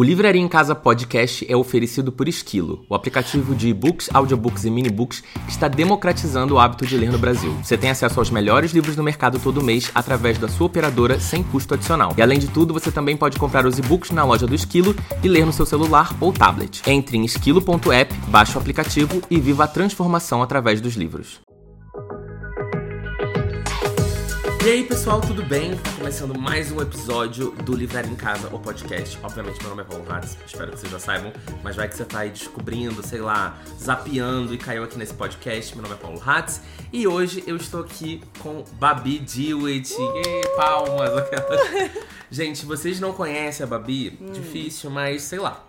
O Livraria em Casa Podcast é oferecido por Esquilo, o aplicativo de e-books, audiobooks e minibooks que está democratizando o hábito de ler no Brasil. Você tem acesso aos melhores livros do mercado todo mês através da sua operadora sem custo adicional. E além de tudo, você também pode comprar os e-books na loja do Esquilo e ler no seu celular ou tablet. Entre em esquilo.app, baixe o aplicativo e viva a transformação através dos livros. E aí, pessoal, tudo bem? Começando mais um episódio do Livraria em Casa, o podcast. Obviamente, meu nome é Paulo Hatz, espero que vocês já saibam, mas vai que você tá aí descobrindo, sei lá, zapeando e caiu aqui nesse podcast. Meu nome é Paulo Hatz e hoje eu estou aqui com Babi Dewitt. Uh! palmas! Gente, vocês não conhecem a Babi? Hum. Difícil, mas sei lá.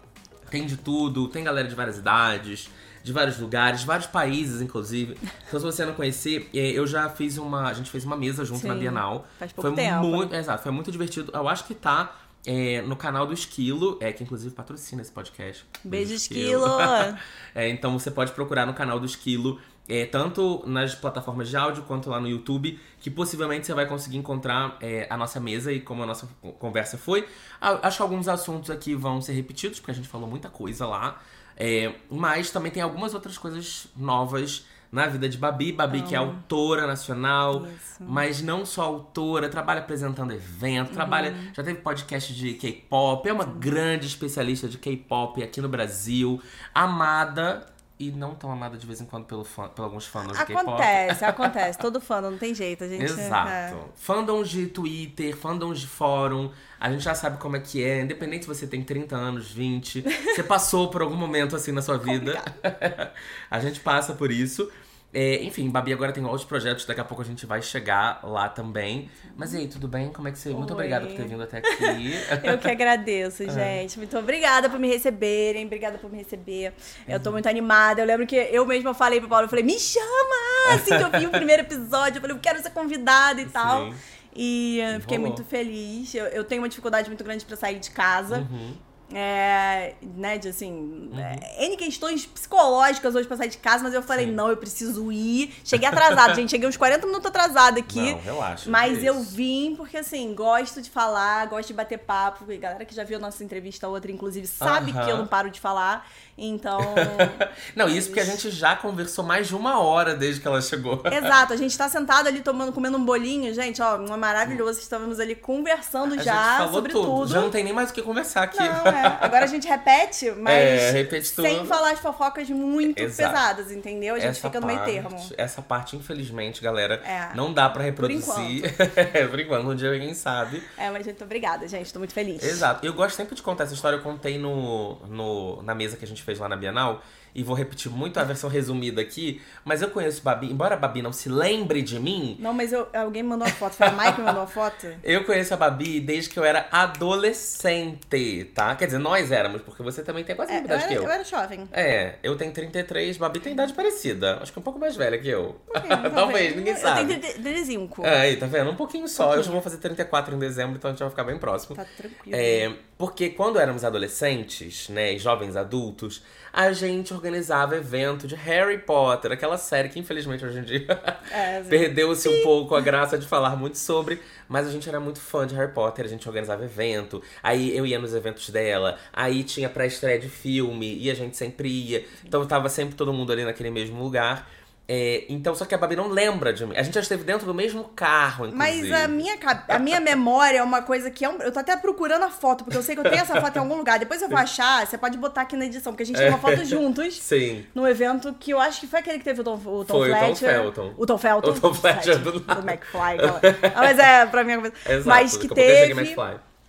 Tem de tudo, tem galera de várias idades de vários lugares, vários países, inclusive. Então, se você não conhecer, é, eu já fiz uma. A gente fez uma mesa junto Sim, na Bienal. Faz pouco foi tempo. Muito, exato, foi muito divertido. Eu acho que tá. É, no canal do Esquilo, é que inclusive patrocina esse podcast. Beijo, Esquilo! é, então você pode procurar no canal do Esquilo, é, tanto nas plataformas de áudio quanto lá no YouTube, que possivelmente você vai conseguir encontrar é, a nossa mesa e como a nossa conversa foi. Acho que alguns assuntos aqui vão ser repetidos, porque a gente falou muita coisa lá. É, mas também tem algumas outras coisas novas na vida de Babi. Babi, que é autora nacional, Isso. mas não só autora, trabalha apresentando evento, uhum. trabalha. Já teve podcast de K-pop, é uma grande especialista de K-pop aqui no Brasil. Amada e não tão amada de vez em quando pelo fã, por alguns fãs de K-pop. Acontece, acontece. Todo fandom não tem jeito, a gente... Exato. É... Fandoms de Twitter, fandoms de fórum, a gente já sabe como é que é. Independente se você tem 30 anos, 20, você passou por algum momento assim na sua vida. a gente passa por isso. É, enfim, Babi agora tem outros projetos, daqui a pouco a gente vai chegar lá também. Mas e aí, tudo bem? Como é que você. Oi. Muito obrigada por ter vindo até aqui. Eu que agradeço, gente. Muito obrigada por me receberem, obrigada por me receber. Eu tô muito animada. Eu lembro que eu mesma falei pro Paulo, eu falei, me chama! Assim que eu vi o primeiro episódio, eu falei, eu quero ser convidada e Sim. tal. E uh, fiquei muito feliz. Eu, eu, tenho uma dificuldade muito grande para sair de casa. Uhum. É, né, de assim, uhum. é, N questões psicológicas hoje pra sair de casa, mas eu falei, Sim. não, eu preciso ir. Cheguei atrasado, gente, cheguei uns 40 minutos atrasado aqui. Não, relaxa. Mas é eu vim porque, assim, gosto de falar, gosto de bater papo. E galera que já viu a nossa entrevista, outra, inclusive, sabe uhum. que eu não paro de falar. Então. não, isso porque a gente já conversou mais de uma hora desde que ela chegou. Exato, a gente tá sentado ali tomando, comendo um bolinho, gente, ó, uma maravilhosa. Estávamos ali conversando a já sobre tudo. tudo. Já não tem nem mais o que conversar aqui. Não, é. Agora a gente repete, mas é, repete sem falar de fofocas muito Exato. pesadas, entendeu? A gente essa fica no meio termo. Essa parte, infelizmente, galera, é. não dá para reproduzir. Por enquanto. Por enquanto, um dia ninguém sabe. É, mas muito obrigada, gente. Tô muito feliz. Exato. Eu gosto sempre de contar essa história. Eu contei no, no, na mesa que a gente fez lá na Bienal e vou repetir muito a versão resumida aqui, mas eu conheço Babi, embora a Babi não se lembre de mim. Não, mas eu, alguém me mandou uma foto, foi a Mike que mandou uma foto? eu conheço a Babi desde que eu era adolescente, tá? Quer dizer, nós éramos, porque você também tem quase a é, idade que eu. Eu era jovem. É, eu tenho 33, Babi tem idade parecida. Acho que um pouco mais velha que eu. Um Talvez, ninguém sabe. Eu tenho 35. É, aí, tá vendo? Um pouquinho só. Um eu já vou fazer 34 em dezembro, então a gente vai ficar bem próximo. Tá tranquilo. É, porque quando éramos adolescentes, né, e jovens adultos, a gente organizava evento de Harry Potter, aquela série que infelizmente hoje em dia é, perdeu-se um pouco a graça de falar muito sobre, mas a gente era muito fã de Harry Potter, a gente organizava evento, aí eu ia nos eventos dela, aí tinha pré-estreia de filme e a gente sempre ia, então tava sempre todo mundo ali naquele mesmo lugar. É, então, só que a Babi não lembra de mim. A gente já esteve dentro do mesmo carro, inclusive. Mas a minha, a minha memória é uma coisa que é um, Eu tô até procurando a foto, porque eu sei que eu tenho essa foto em algum lugar. Depois eu vou achar, você pode botar aqui na edição, porque a gente tem uma foto juntos. Sim. No evento que eu acho que foi aquele que teve o Tom, o Tom foi, Fletcher. O Tom Felton. O Tom Felton. O Tom Fletcher do lado. O McFly. mas é, pra mim é uma coisa. Exato, mas que teve.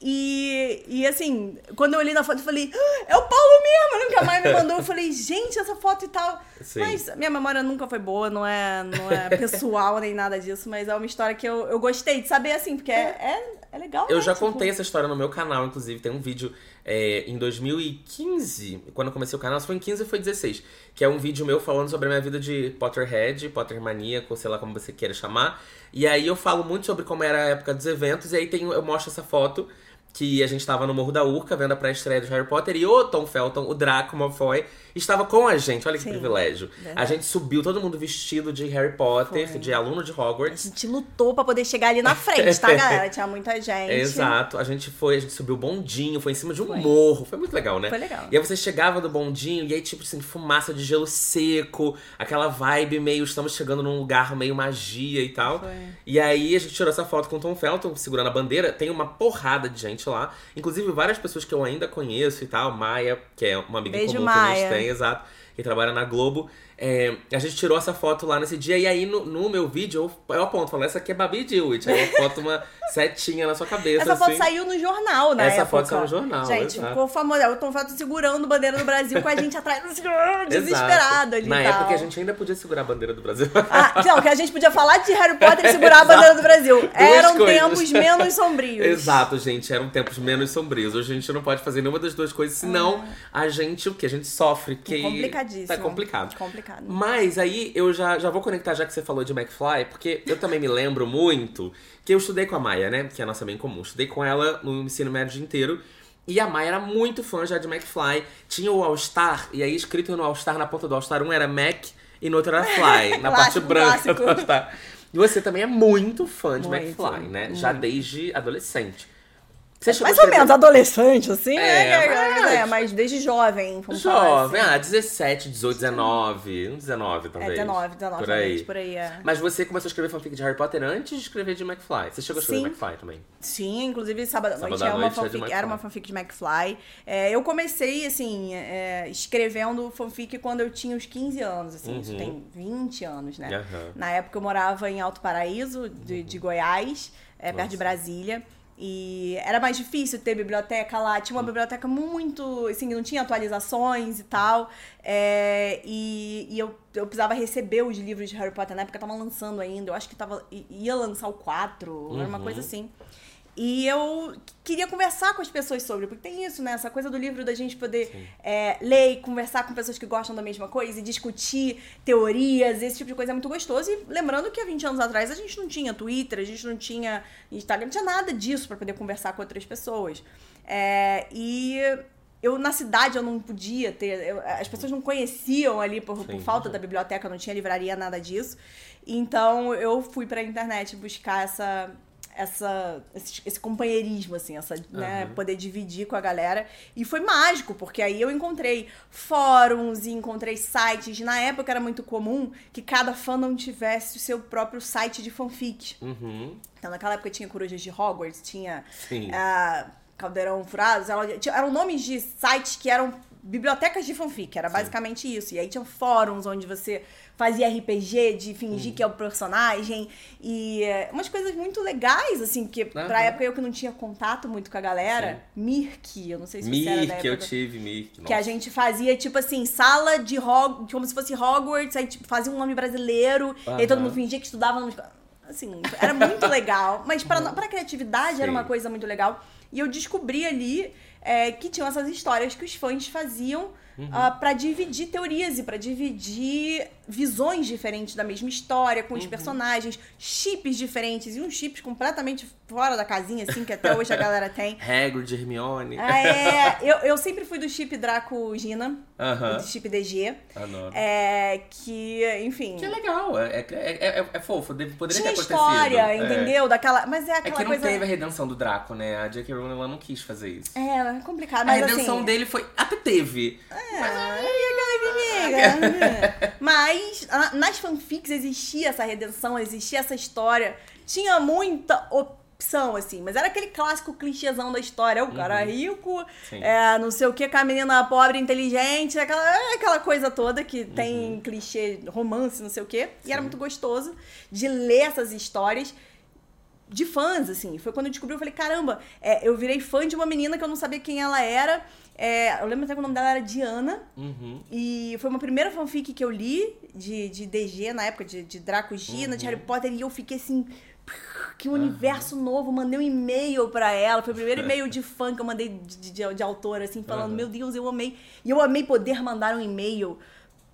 E, e assim, quando eu olhei na foto, eu falei, ah, é o Paulo mesmo! Nunca mais me mandou. Eu falei, gente, essa foto e tal. Sim. Mas minha memória nunca foi boa, não é, não é pessoal nem nada disso, mas é uma história que eu, eu gostei de saber, assim, porque é, é, é legal. Eu né? já tipo... contei essa história no meu canal, inclusive, tem um vídeo é, em 2015, quando eu comecei o canal, se foi em 15 ou foi 16, que é um vídeo meu falando sobre a minha vida de Potterhead, Pottermaníaco, sei lá como você queira chamar. E aí eu falo muito sobre como era a época dos eventos, e aí tem, eu mostro essa foto que a gente tava no Morro da Urca vendo a pré-estreia do Harry Potter e o Tom Felton, o Draco Malfoy, estava com a gente. Olha que Sim, privilégio. verdade. A gente subiu todo mundo vestido de Harry Potter, Foi. de aluno de A Hogwarts. gente lutou pra poder chegar ali na frente, tá, galera? Tinha muita gente. Exato, a gente foi, a gente subiu o bondinho, foi em cima de um Foi. morro, foi muito legal, né? Foi legal. E aí você chegava do bondinho e aí, tipo assim, fumaça de gelo seco, aquela vibe meio, estamos chegando num lugar meio magia e tal. Foi. E aí a gente tirou essa foto com o Tom Felton segurando a bandeira. Tem uma porrada de gente lá. Inclusive várias pessoas que eu ainda conheço e tal. Maia, que é uma amiga Beijo, comum que a Maia. gente tem, exato. Que trabalha na Globo. É, a gente tirou essa foto lá nesse dia. E aí no, no meu vídeo eu, eu aponto, falo, essa aqui é Babi Dewitt. Aí eu foto uma setinha na sua cabeça. Essa foto assim. saiu no jornal, né? Essa foto saiu no jornal, Gente, exato. ficou famosa. O Tom Felton segurando a bandeira do Brasil com a gente atrás, desesperado ali. Na época a gente ainda podia segurar a bandeira do Brasil. Ah, não, que a gente podia falar de Harry Potter e segurar a bandeira do Brasil. Eram coisas. tempos menos sombrios. Exato, gente. Eram tempos menos sombrios. Hoje a gente não pode fazer nenhuma das duas coisas, senão a gente, o que? A gente sofre. Que É Complicadíssimo. Tá complicado. Complicado. Mas aí eu já, já vou conectar, já que você falou de McFly, porque eu também me lembro muito que eu estudei com a Maia, né? Que é a nossa bem comum. Estudei com ela no ensino médio inteiro. E a Maia era muito fã já de McFly. Tinha o All-Star, e aí escrito no All-Star, na ponta do All-Star, um era Mac e no outro era Fly, na parte branca do All-Star. E você também é muito fã de Muito, McFly, né? Já desde adolescente. Mais ou menos, adolescente, assim, É, né? mas- É, mas desde jovem, vamos Jovem, assim. ah, 17, 18, 19. uns 19, É, talvez. 19, 19, por aí. realmente, por aí, é. Mas você começou a escrever fanfic de Harry Potter antes de escrever de McFly. Você chegou a escrever Sim. McFly também. Sim, inclusive sábado à Sábado noite, é uma é fanfic, era uma fanfic de McFly. É, eu comecei, assim, é, escrevendo fanfic quando eu tinha uns 15 anos, assim, isso Uhum. tem 20 anos, né? Aham. Na época eu morava em Alto Paraíso, de, de Goiás, é, perto de. Brasília. E era mais difícil ter biblioteca lá. Tinha uma biblioteca muito. Assim, não tinha atualizações e tal. É, e e eu, eu precisava receber os livros de Harry Potter. Na época tava lançando ainda. Eu acho que tava, ia lançar o 4, era uma Uhum. coisa assim. E eu queria conversar com as pessoas sobre, porque tem isso, né? Essa coisa do livro da gente poder é, ler e conversar com pessoas que gostam da mesma coisa e discutir teorias, esse tipo de coisa é muito gostoso. E lembrando que há 20 anos atrás a gente não tinha Twitter, a gente não tinha Instagram, não tinha nada disso pra poder conversar com outras pessoas. É, e eu, na cidade, eu não podia ter. eu- as pessoas não conheciam ali por, por Sim. falta da biblioteca, não tinha livraria, nada disso. Então eu fui pra internet buscar essa. Essa, esse, esse companheirismo, assim, essa, né, Aham. poder dividir com a galera. E foi mágico, porque aí eu encontrei fóruns e encontrei sites. Na época era muito comum que cada fandom tivesse o seu próprio site de fanfic. Uhum. Então, naquela época tinha Corujas de Hogwarts, tinha Sim. ah, Caldeirão Furados, eram nomes de sites que eram bibliotecas de fanfic, era basicamente isso. E aí tinha fóruns onde você fazia RPG de fingir que é o personagem e eh, umas coisas muito legais, assim, porque pra Aham. época eu que não tinha contato muito com a galera, Mirk, eu não sei se você era da Mirk, eu época. tive Mirk. Que a gente fazia, tipo assim, sala de Hogwarts, como se fosse Hogwarts, aí tipo, fazia um nome brasileiro, e aí todo mundo fingia que estudava no... Assim, era muito legal. Mas pra, pra criatividade era Sim. uma coisa muito legal. E eu descobri ali é, que tinham essas histórias que os fãs faziam Uhum. ah, pra dividir teorias e pra dividir visões diferentes da mesma história, Uhum. com os personagens, chips diferentes, e uns chips completamente fora da casinha, assim, que até hoje a galera tem. Hagrid, Hermione. Ah, é, eu, eu sempre fui do chip Draco-Gina, Aham. do chip DG. Adoro. É, que, enfim. Que é legal, é, é, é, é- é fofo, poderia Tinha ter acontecido. história, É. entendeu? Daquela. Mas é É aquela que não coisa. teve a redenção do Draco, né? A J.K. Rowling ela não quis fazer isso. É, é complicado. a Mas redenção assim, dele foi. Até teve. É, amiga. Mas ah, nas fanfics existia essa redenção, existia essa história. Tinha muita opção, assim. Mas era aquele clássico clichêzão da história. O cara rico, é, não sei o que, com a menina pobre, inteligente. Aquela, é aquela coisa toda que tem clichê, romance, não sei o que. E era muito gostoso de ler essas histórias de fãs, assim. Foi quando eu descobri, eu falei, caramba, é, eu virei fã de uma menina que eu não sabia quem ela era. É, eu lembro até que o nome dela era Diana. Uhum. E foi uma primeira fanfic que eu li de, de DG na época, de, de Draco Gina, de Harry Potter, e eu fiquei assim. Que universo novo, mandei um e-mail pra ela. Foi o primeiro e-mail de fã que eu mandei de, de, de autor, assim, falando: Aham. Meu Deus, eu amei. E eu amei poder mandar um e-mail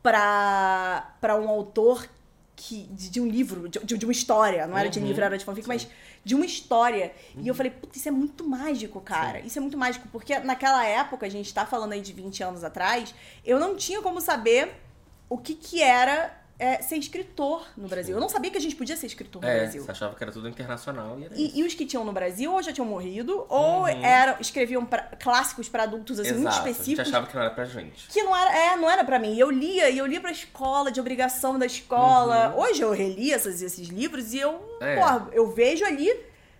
pra, pra um autor que, de, de um livro, de, de uma história, não era de Uhum, livro, era de fanfic, sim. mas de uma história. E eu falei, puta, isso é muito mágico, cara. Isso é muito mágico, porque naquela época, a gente tá falando aí de 20 anos atrás, eu não tinha como saber o que que era é, ser escritor no Brasil. Eu não sabia que a gente podia ser escritor no É, Brasil. você achava que era tudo internacional e era. E, e os que tinham no Brasil ou já tinham morrido, ou eram, escreviam pra- clássicos pra adultos assim, muito Exato, a gente específicos. achava que não era pra gente. Que não era, é, não era pra mim. Eu lia, e eu lia pra escola, de obrigação da escola. Hoje eu reli esses, esses livros e eu, Uhum. É. porra, eu vejo ali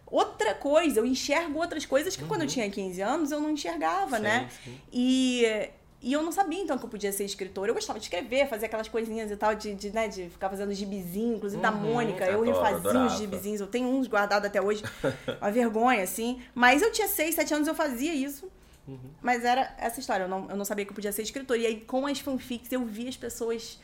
outra coisa, eu enxergo outras coisas que Uhum. quando eu tinha 15 anos eu não enxergava, Sim, né? sim. E, e eu não sabia então que eu podia ser escritora. Eu gostava de escrever, fazer aquelas coisinhas e tal, de, de, né, de ficar fazendo gibizinho, inclusive da Uhum, Mônica. Eu adoro, refazia adorava. os gibizinhos, eu tenho uns guardados até hoje. Uma vergonha, assim. Mas eu tinha 6, 7 anos, eu fazia isso. Uhum. Mas era essa história, eu não, eu não sabia que eu podia ser escritora. E aí, com as fanfics, eu vi as pessoas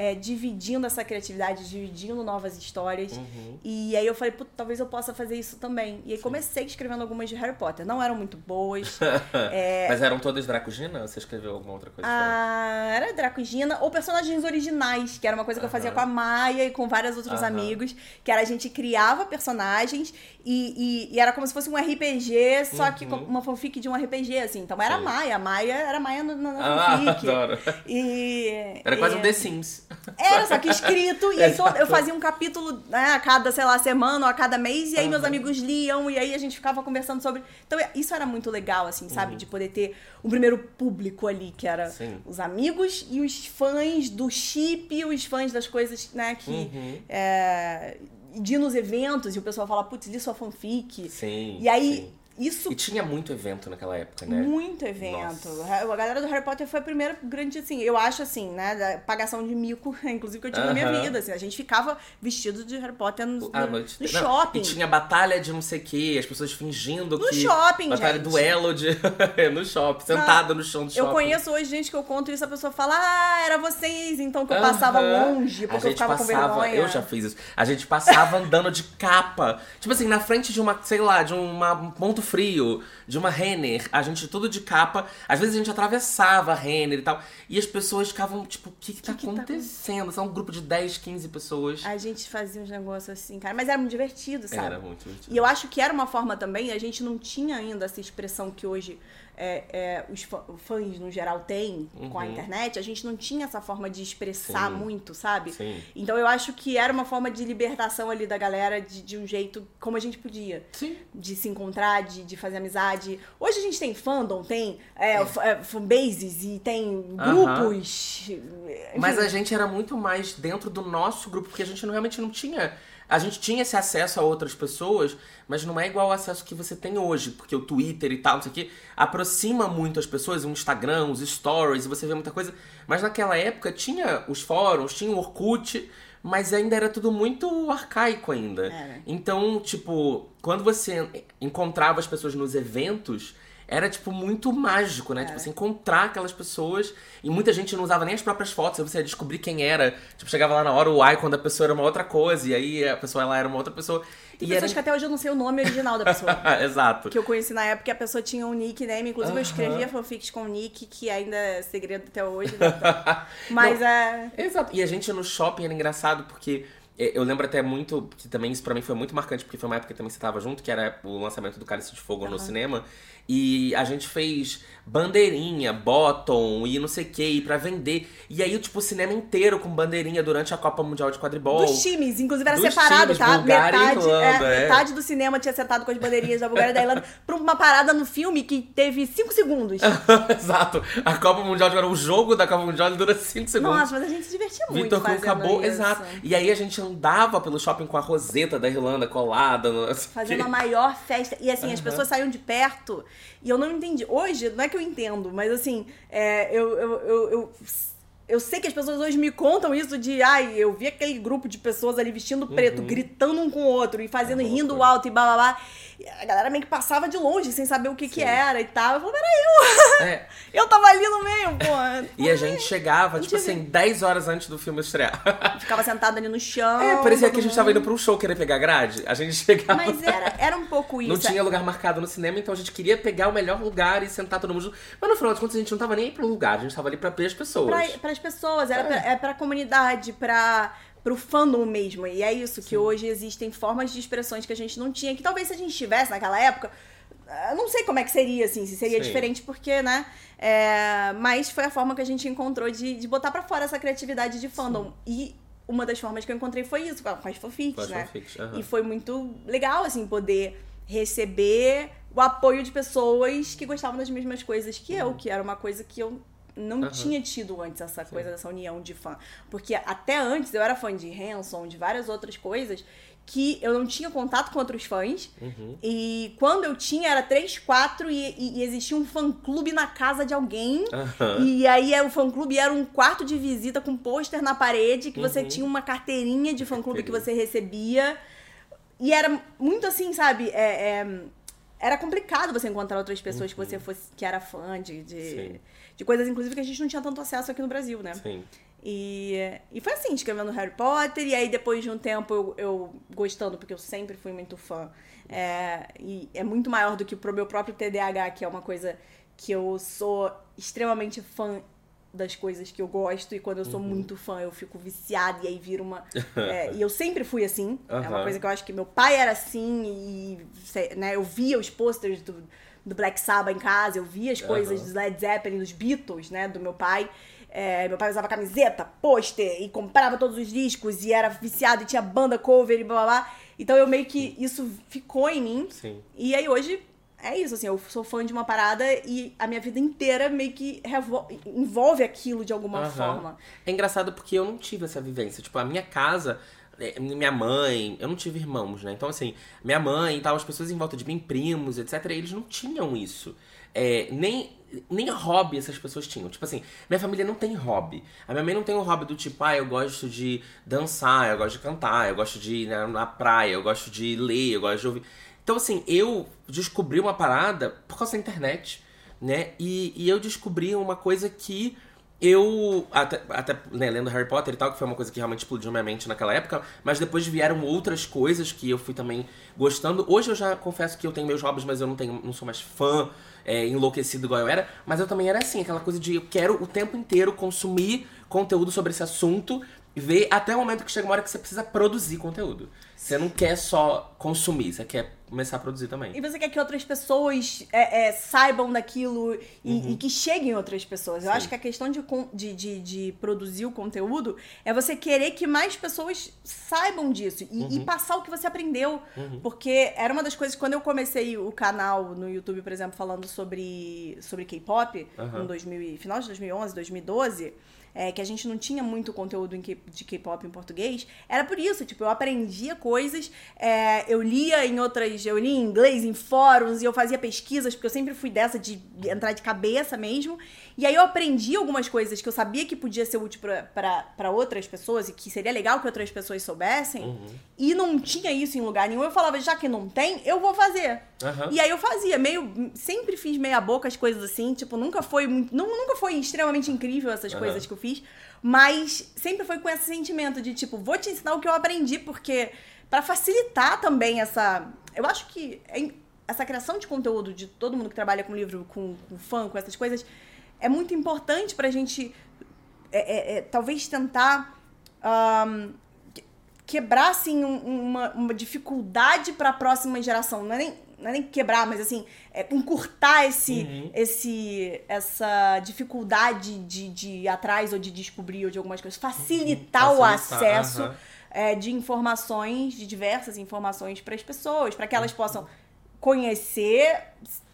é, dividindo essa criatividade, dividindo novas histórias. Uhum. E aí eu falei, Putz, talvez eu possa fazer isso também. E aí comecei escrevendo algumas de Harry Potter. Não eram muito boas. Mas eram todas Dracogina ou você escreveu alguma outra coisa? Ah, era Dracogina ou personagens originais, que era uma coisa que eu fazia com a Maia e com vários outros Aham. amigos, que era a gente criava personagens e, e- e era como se fosse um RPG, só que Uhum. uma fanfic de um RPG, assim. Então era Sim. Maia, a Maia era Maia na, na Ah, fanfic. adoro. E, Era quase um The Sims. Era, só que escrito, e aí todo- eu fazia um capítulo né, a cada, sei lá, semana ou a cada mês, e aí meus Aham. amigos liam, e aí a gente ficava conversando sobre. Então isso era muito legal, assim, sabe? Uhum. De poder ter um primeiro público ali, que era Sim. os amigos e os fãs do chip, os fãs das coisas, né, que. Uhum. É, de ir nos eventos, e o pessoal fala, putz, li sua fanfic. Sim. E aí, sim. Isso E tinha muito evento naquela época, né? muito evento. A galera do Harry Potter foi a primeira grande, assim, eu acho assim, né? Da pagação de mico, inclusive, que eu tive na minha vida. Assim, a gente ficava vestido de Harry Potter no, Ah, no- no shopping. E tinha batalha de não sei o quê, as pessoas fingindo No que. shopping, Batalha gente. duelo de. no shopping, sentada no chão do shopping. Eu conheço hoje gente que eu conto isso, a pessoa fala, ah, era vocês, então que eu Aham. passava longe, porque eu ficava passava, com vergonha. eu já fiz isso. A gente passava andando de capa. Tipo assim, na frente de uma, sei lá, de uma um ponto frio, de uma Renner, a gente tudo de capa. Às vezes a gente atravessava a Renner e tal. E as pessoas ficavam, tipo, o que que tá que tá acontecendo? São um grupo de 10, 15 pessoas. A gente fazia uns negócios assim, cara, mas era muito divertido, sabe? Era muito divertido. E eu acho que era uma forma também, a gente não tinha ainda essa expressão que hoje é, é, os fã- fãs no geral têm com a Uhum. internet, a gente não tinha essa forma de expressar Sim. muito, sabe? Sim. Então eu acho que era uma forma de libertação ali da galera de, de um jeito como a gente podia. Sim. De se encontrar, de, de fazer amizade. Hoje a gente tem fandom, tem é, é, fanbases e tem grupos. enfim. Mas a gente era muito mais dentro do nosso grupo, porque a gente não- realmente não tinha. A gente tinha esse acesso a outras pessoas, mas não é igual o acesso que você tem hoje, porque o Twitter e tal, não sei o quê, aproxima muito as pessoas, o Instagram, os stories, você vê muita coisa. Mas naquela época tinha os fóruns, tinha o Orkut, mas ainda era tudo muito arcaico ainda. Era. Então, tipo, quando você encontrava as pessoas nos eventos, era, tipo, muito mágico, né? Tipo, você encontrar aquelas pessoas. E muita gente não usava nem as próprias fotos, você ia descobrir quem era. Tipo, chegava lá na hora, o icon da pessoa era uma outra coisa, e aí a pessoa lá era uma outra pessoa. Tem e pessoas era... que até hoje eu não sei o nome original da pessoa. Exato. que eu conheci na época, a pessoa tinha um nickname. Inclusive, eu Aham. escrevia fanfics com nick, que ainda é segredo até hoje. né? Mas é. Exato. E a gente no shopping era engraçado porque é, eu lembro até muito, que também isso pra mim foi muito marcante, porque foi uma época que também você tava junto, que era o lançamento do Cálice de Fogo no cinema. E a gente fez bandeirinha, bottom e não sei o que, pra vender. E aí, tipo, o cinema inteiro com bandeirinha durante a Copa Mundial de Quadribol. Dos times, inclusive era separado, times, tá? Bulgária metade, Irlanda, é, é. metade do cinema tinha sentado com as bandeirinhas da Bulgária e da Irlanda pra uma parada no filme que teve 5 segundos. Exato. A Copa Mundial de Quadribol, o jogo da Copa Mundial dura 5 segundos. Nossa, mas a gente se divertia muito Vitor Cruz acabou, isso. exato. E aí a gente andava pelo shopping com a roseta da Irlanda colada. No... Fazendo a maior festa. E assim, as pessoas saíam de perto e eu não entendi. Hoje, não é que eu entendo, mas assim, é, eu, eu, eu, eu, eu sei que as pessoas hoje me contam isso de, ai, eu vi aquele grupo de pessoas ali vestindo preto, gritando um com o outro e fazendo, e rindo alto e blá blá blá. A galera meio que passava de longe, sem saber o que que Sim. era e tal. Eu falei, era É. eu! Eu tava ali no meio, pô. E a gente chegava, tipo tive- assim, 10 horas antes do filme estrear. Ficava sentada ali no chão. É, parecia que a gente tava indo pra um show querer pegar grade. A gente chegava. Mas era, era um pouco isso. Não tinha lugar marcado no cinema, então a gente queria pegar o melhor lugar e sentar todo mundo junto. Mas no final das contas a gente não tava nem aí pro lugar, a gente tava ali pra ver as pessoas. Para as pessoas, era pra, é pra comunidade, pra, pro fandom mesmo. E é isso, que hoje existem formas de expressões que a gente não tinha, que talvez se a gente tivesse naquela época, eu não sei como é que seria, assim, se seria Sim. diferente, porque, né? É, mas foi a forma que a gente encontrou de, de botar pra fora essa criatividade de fandom. E uma das formas que eu encontrei foi isso, com as fanfics, né? fanfics. E foi muito legal, assim, poder receber o apoio de pessoas que gostavam das mesmas coisas que eu, que era uma coisa que eu não Uhum. Tinha tido antes, essa coisa dessa união de fã. Porque até antes eu era fã de Hanson, de várias outras coisas, que eu não tinha contato com outros fãs. Uhum. E quando eu tinha, era três, quatro, e, e- e existia um fã-clube na casa de alguém. Aham. E aí é, o fã-clube era um quarto de visita com pôster na parede, que você Uhum. tinha uma carteirinha de fã-clube que você recebia. E era muito assim, sabe? É, é, era complicado você encontrar outras pessoas que você fosse que era fã de, de, Uhum. Sim. De coisas, inclusive, que a gente não tinha tanto acesso aqui no Brasil, né? Sim. E, e foi assim, escrevendo Harry Potter, e aí depois de um tempo eu, eu gostando, porque eu sempre fui muito fã. É, e é muito maior do que pro meu próprio TDAH, que é uma coisa que eu sou extremamente fã das coisas que eu gosto, e quando eu Uhum. sou muito fã eu fico viciada, e aí vira uma. é, e eu sempre fui assim. É uma coisa que eu acho que meu pai era assim, e né, eu via os posters do, do Black Sabbath em casa, eu via as coisas Aham. dos Led Zeppelin, dos Beatles, né, do meu pai. É, meu pai usava camiseta, pôster e comprava todos os discos e era viciado e tinha banda cover e blá blá blá. Então eu meio que isso ficou em mim. Sim. E aí hoje é isso, assim, eu sou fã de uma parada e a minha vida inteira meio que envolve aquilo de alguma Aham. forma. É engraçado porque eu não tive essa vivência. Tipo, a minha casa, minha mãe, eu não tive irmãos, né? Então, assim, minha mãe e tal, as pessoas em volta de mim, primos, etc., eles não tinham isso. É, nem, nem hobby essas pessoas tinham. Tipo assim, minha família não tem hobby. A minha mãe não tem um hobby do tipo, ah, eu gosto de dançar, eu gosto de cantar, eu gosto de ir na, na praia, eu gosto de ler, eu gosto de ouvir. Então, assim, eu descobri uma parada por causa da internet, né? E, e eu descobri uma coisa que eu, até, até né, lendo Harry Potter e tal, que foi uma coisa que realmente explodiu minha mente naquela época, mas depois vieram outras coisas que eu fui também gostando. Hoje eu já confesso que eu tenho meus hobbies, mas eu não tenho, não sou mais fã, é, enlouquecido igual eu era, mas eu também era assim, aquela coisa de eu quero o tempo inteiro consumir conteúdo sobre esse assunto ver até o momento que chega uma hora que você precisa produzir conteúdo. Você não quer só consumir, você quer começar a produzir também. E você quer que outras pessoas é, é, saibam daquilo e, e que cheguem outras pessoas. Eu Sim. acho que a questão de, de, de, de produzir o conteúdo é você querer que mais pessoas saibam disso e, e passar o que você aprendeu. Porque era uma das coisas, quando eu comecei o canal no YouTube, por exemplo, falando sobre, sobre K-pop, em 2000, e- final de 2011, 2012. É, que a gente não tinha muito conteúdo de K-pop em português, era por isso, tipo, eu aprendia coisas, é, eu lia em outras, eu lia em inglês, em fóruns, e eu fazia pesquisas, porque eu sempre fui dessa de entrar de cabeça mesmo, e aí eu aprendi algumas coisas que eu sabia que podia ser útil pra outras pessoas, e que seria legal que outras pessoas soubessem, Uhum. e não tinha isso em lugar nenhum, eu falava, já que não tem, eu vou fazer. Aham. E aí eu fazia, meio. Sempre fiz meia boca as coisas assim, tipo, nunca foi Nunca foi extremamente incrível essas Aham. coisas que eu fiz. Mas sempre foi com esse sentimento de, tipo, vou te ensinar o que eu aprendi, porque. Pra facilitar também essa. Eu acho que é- essa criação de conteúdo de todo mundo que trabalha com livro, com, com fã, com essas coisas, é muito importante pra gente. é, é, é, talvez tentar. que- quebrar assim um- uma, uma dificuldade para a próxima geração não é nem, não é nem quebrar mas assim é encurtar esse Uhum. esse essa dificuldade de, de ir atrás ou de descobrir ou de algumas coisas facilitar o Facilitar, acesso aham. é, de informações de diversas informações para as pessoas para que elas Uhum. possam conhecer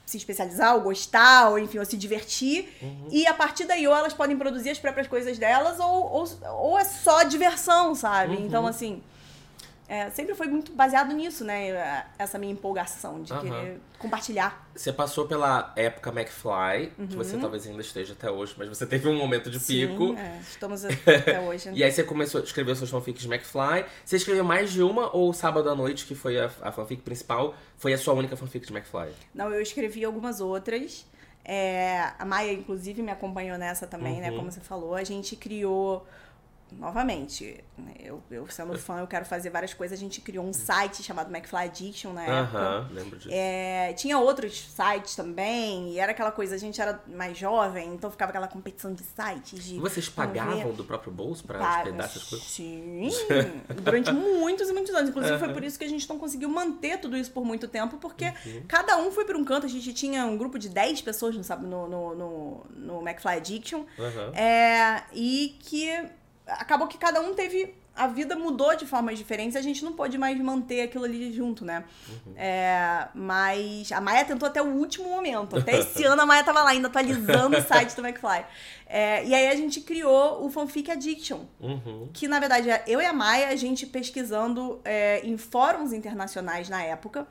se especializar ou gostar ou enfim ou se divertir Uhum. e a partir daí ou elas podem produzir as próprias coisas delas ou, ou, ou é só diversão, sabe? Uhum. Então, assim, é, sempre foi muito baseado nisso, né? Essa minha empolgação de Aham. querer compartilhar. Você passou pela época McFly, que você talvez ainda esteja até hoje, mas você teve um momento de pico. Uhum. Sim, é, estamos até hoje. né? E aí você começou a escrever suas fanfics de McFly. Você escreveu mais de uma ou Sábado à Noite, que foi a, a fanfic principal, foi a sua única fanfic de McFly? Não, eu escrevi algumas outras. É, a Maia, inclusive, me acompanhou nessa também, né? Uhum. Como você falou. A gente criou novamente, né, eu, eu sendo fã, eu quero fazer várias coisas. A gente criou um site chamado McFly Addiction na época. Aham, lembro disso. É, tinha outros sites também, e era aquela coisa, a gente era mais jovem, então ficava aquela competição de sites. De vocês pagavam do próprio bolso pra Paga- hospedar essas coisas? Sim, durante muitos e muitos anos. Inclusive, foi Aham. por isso que a gente não conseguiu manter tudo isso por muito tempo, porque Uhum. cada um foi por um canto. A gente tinha um grupo de 10 pessoas, não sabe, no, no, no, no McFly Addiction. É, e que acabou que cada um teve. A vida mudou de formas diferentes a gente não pôde mais manter aquilo ali junto, né? É, mas a Maia tentou até o último momento. Até esse ano a Maia tava lá ainda atualizando o site do McFly. É, e aí a gente criou o Fanfic Addiction. Uhum. Que na verdade é eu e a Maia, a gente pesquisando é, em fóruns internacionais na época.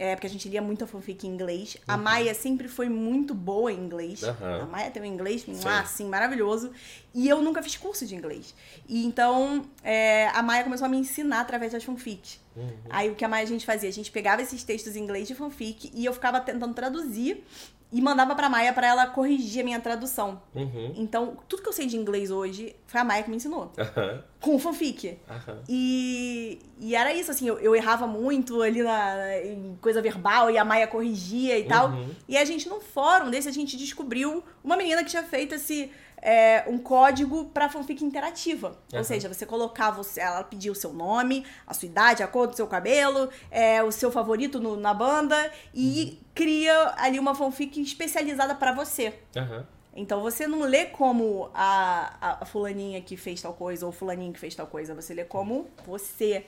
É, porque a gente lia muita fanfic em inglês. A Maia sempre foi muito boa em inglês. Aham. A Maia tem um inglês lá, assim, maravilhoso. E eu nunca fiz curso de inglês. E então, é, a Maia começou a me ensinar através das fanfic. Uhum. Aí o que a Maia a gente fazia? A gente pegava esses textos em inglês de fanfic e eu ficava tentando traduzir e mandava pra Maia pra ela corrigir a minha tradução. Uhum. Então, tudo que eu sei de inglês hoje foi a Maia que me ensinou. Aham. Com fanfic. Aham. E, e era isso, assim, eu, eu errava muito ali na, em coisa verbal e a Maia corrigia e tal. Uhum. E a gente, num fórum desse, a gente descobriu uma menina que tinha feito esse. É, um código pra fanfic interativa. Ou Aham. seja, você colocava, seu- ela pedia o seu nome, a sua idade, a cor do seu cabelo, é, o seu favorito no- na banda e Uhum. cria ali uma fanfic especializada pra você. Aham. Então você não lê como a, a, fulaninha que fez tal coisa ou o fulaninho que fez tal coisa, você lê como você.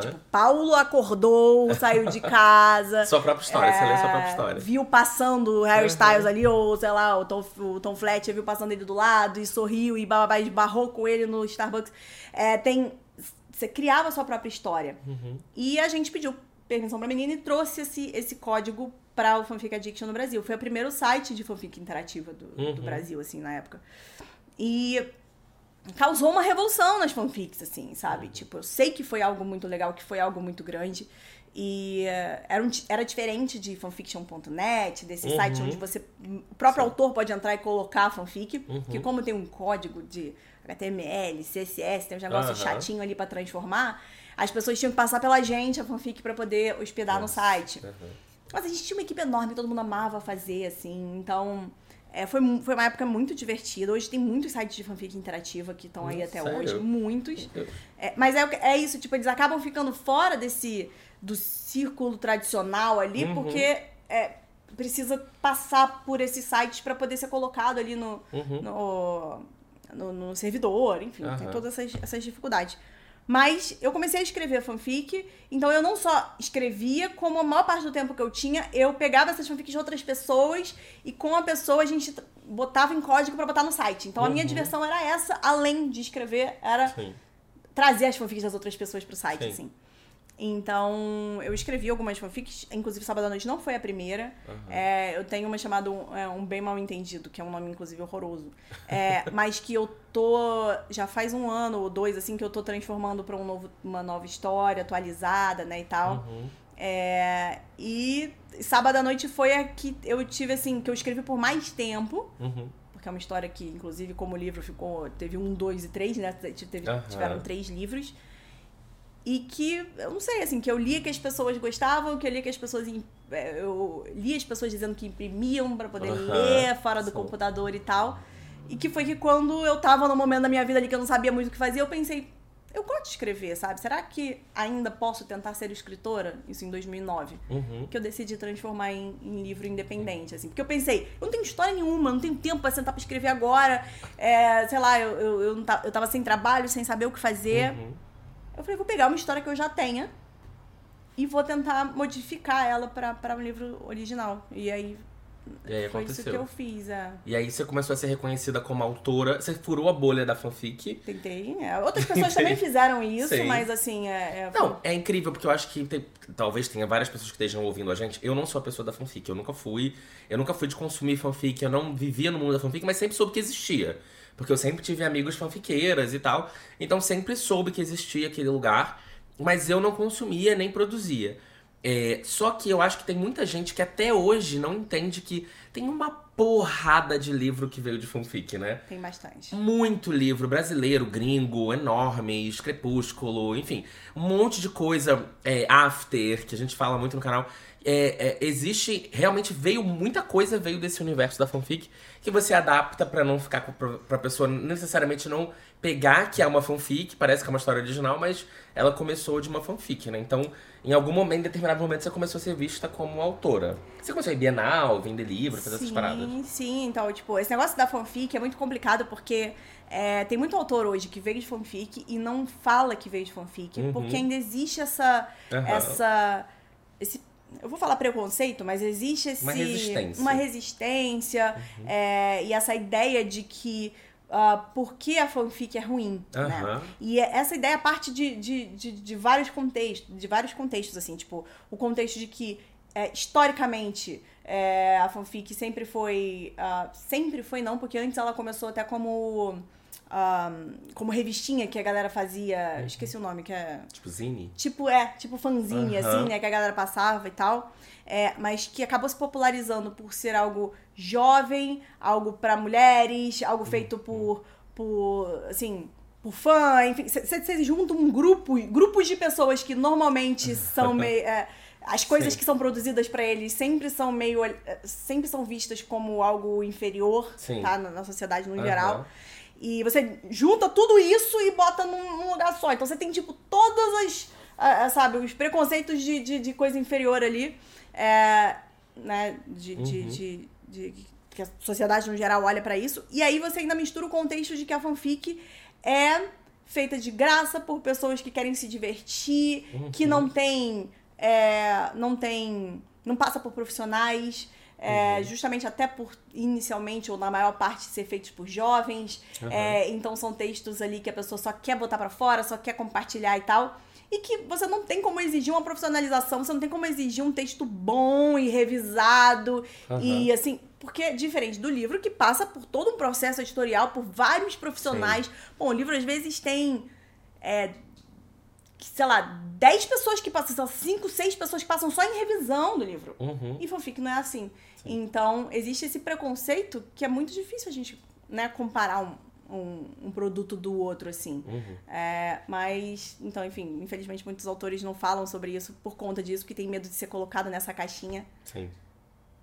Tipo, Paulo acordou, saiu de casa. Sua própria história, você lê sua própria é, história. Viu passando o Harry Uhum. Styles ali, ou sei lá, o Tom, o Tom Fletcher viu passando ele do lado e sorriu e bababá e barrou com ele no Starbucks. É, tem. Você criava a sua própria história. Uhum. E a gente pediu permissão pra menina e trouxe esse, esse código pra o Fanfic Addiction no Brasil. Foi o primeiro site de fanfic interativa do, do Uhum. Brasil, assim, na época. E causou uma revolução nas fanfics, assim, sabe? Uhum. Tipo, eu sei que foi algo muito legal, que foi algo muito grande. E eh, era, um, era diferente de fanfiction.net, desse Uhum. site onde você. O próprio autor pode entrar e colocar a fanfic. Uhum. Que como tem um código de HTML, CSS, tem um negócio Aham. chatinho ali pra transformar, as pessoas tinham que passar pela gente a fanfic pra poder hospedar no Nossa. site. Aham. Mas a gente tinha uma equipe enorme, todo mundo amava fazer, assim. Então, é, foi, foi uma época muito divertida. Hoje tem muitos sites de fanfic interativa que estão aí Nossa, até sério? hoje. Muitos. É, mas é, é isso, tipo, eles acabam ficando fora desse do círculo tradicional ali, Uhum. porque é, precisa passar por esses sites pra poder ser colocado ali no, Uhum. no, no, no servidor, enfim, tem Aham. todas essas, essas dificuldades. Mas eu comecei a escrever fanfic, então eu não só escrevia, como a maior parte do tempo que eu tinha, eu pegava essas fanfics de outras pessoas e com a pessoa a gente botava em código pra botar no site. Então a minha Uhum. diversão era essa, além de escrever, era Sim. trazer as fanfics das outras pessoas pro site, Sim. assim. Então, eu escrevi algumas fanfics, inclusive Sábado à Noite não foi a primeira. Aham. É, eu tenho uma chamada um, é, um Bem Mal Entendido, que é um nome, inclusive, horroroso. É, mas que eu tô. Já faz um ano ou dois, assim, que eu tô transformando pra um novo, uma nova história, atualizada, né, e tal. Uhum. É, e Sábado à Noite foi a que eu tive, assim, que eu escrevi por mais tempo. Uhum. Porque é uma história que, inclusive, como livro ficou. Teve um, dois e três, né? Teve, Aham. Tiveram três livros. E que, eu não sei, assim, que eu lia que as pessoas gostavam, que eu lia que as pessoas. é, Eu lia as pessoas dizendo que imprimiam pra poder ler fora do Sim. computador e tal. E que foi que quando eu tava no momento da minha vida ali que eu não sabia muito o que fazer, eu pensei, eu gosto de escrever, sabe? Será que ainda posso tentar ser escritora? Isso em 2009 Uhum. que eu decidi transformar em, em livro independente, assim. Porque eu pensei, eu não tenho história nenhuma, eu não tenho tempo pra sentar pra escrever agora. É, sei lá, eu, eu, eu, não ta- eu tava sem trabalho, sem saber o que fazer. Uhum. Eu falei, vou pegar uma história que eu já tenha e vou tentar modificar ela pra, pra um livro original. E aí, E aí foi isso que aconteceu. eu fiz. É. E aí você começou a ser reconhecida como autora. Você furou a bolha da fanfic. Tentei. é. Outras pessoas também fizeram isso, Sim. mas assim, é. é- Não, é incrível, porque eu acho que tem- talvez tenha várias pessoas que estejam ouvindo a gente. Eu não sou a pessoa da fanfic, eu nunca fui. Eu nunca fui de consumir fanfic, eu não vivia no mundo da fanfic, mas sempre soube que existia. Porque eu sempre tive amigos fanfiqueiras e tal. Então sempre soube que existia aquele lugar, mas eu não consumia nem produzia. É, só que eu acho que tem muita gente que até hoje não entende que tem uma porrada de livro que veio de fanfic, né? Tem bastante. Muito livro brasileiro, gringo, enormes, Crepúsculo, enfim, um monte de coisa, é, after, que a gente fala muito no canal. É, é, existe, realmente veio muita coisa veio desse universo da fanfic que você adapta pra não ficar com- pra, pra pessoa necessariamente não pegar que é uma fanfic, parece que é uma história original, mas ela começou de uma fanfic, né? Então, em algum momento, em determinado momento, você começou a ser vista como autora. Você começou a ir Bienal, vender livro, fazer essas paradas. Sim, sim. Então, tipo, esse negócio da fanfic é muito complicado porque é, tem muito autor hoje que veio de fanfic e não fala que veio de fanfic. Uhum. Porque ainda existe essa. Aham. essa. Esse, eu vou falar preconceito, mas existe esse. Uma resistência. Uhum. Uma resistência. é, e essa ideia de que. Ah, por que a fanfic é ruim, né? Aham. E é- essa ideia parte de, de, de, de vários contextos, de vários contextos, assim, tipo, o contexto de que, é, historicamente, é, a fanfic sempre foi. ah, sempre foi não, porque antes ela começou até como. Ah, como revistinha que a galera fazia. Esqueci o nome, que é. Tipo, Zine? Tipo, é, tipo fanzine, Aham. assim, né? Que a galera passava e tal. É, mas que acabou se popularizando por ser algo jovem, algo pra mulheres, algo feito por, por assim, por fã, enfim. Você junta um grupo, grupos de pessoas que normalmente são meio... é, as coisas Sim. que são produzidas pra eles sempre são meio... é, sempre são vistas como algo inferior, Sim. tá? Na, na sociedade no Aham. geral. E você junta tudo isso e bota num, num lugar só. Então você tem, tipo, todas as. sabe, os preconceitos de, de, de coisa inferior ali. É, né? De, de, Uhum. de, de- que a sociedade no geral olha pra isso. E aí você ainda mistura o contexto de que a fanfic é feita de graça por pessoas que querem se divertir, que não tem. é, não tem. não passa por profissionais. É, Justamente até por inicialmente, ou na maior parte, ser feitos por jovens. Aham. É, então são textos ali que a pessoa só quer botar pra fora, só quer compartilhar e tal. E que você não tem como exigir uma profissionalização, você não tem como exigir um texto bom e revisado. Aham. E assim, porque é diferente do livro que passa por todo um processo editorial, por vários profissionais. Bom, o livro às vezes tem. É, sei lá, 10 pessoas que passam, lá, 5, 6 pessoas que passam só em revisão do livro. Uhum. E fanfic não é assim. Então, existe esse preconceito que é muito difícil a gente né, comparar um, um, um produto do outro, assim. Uhum. É, mas, então, enfim, infelizmente muitos autores não falam sobre isso por conta disso, porque tem medo de ser colocado nessa caixinha. Sim.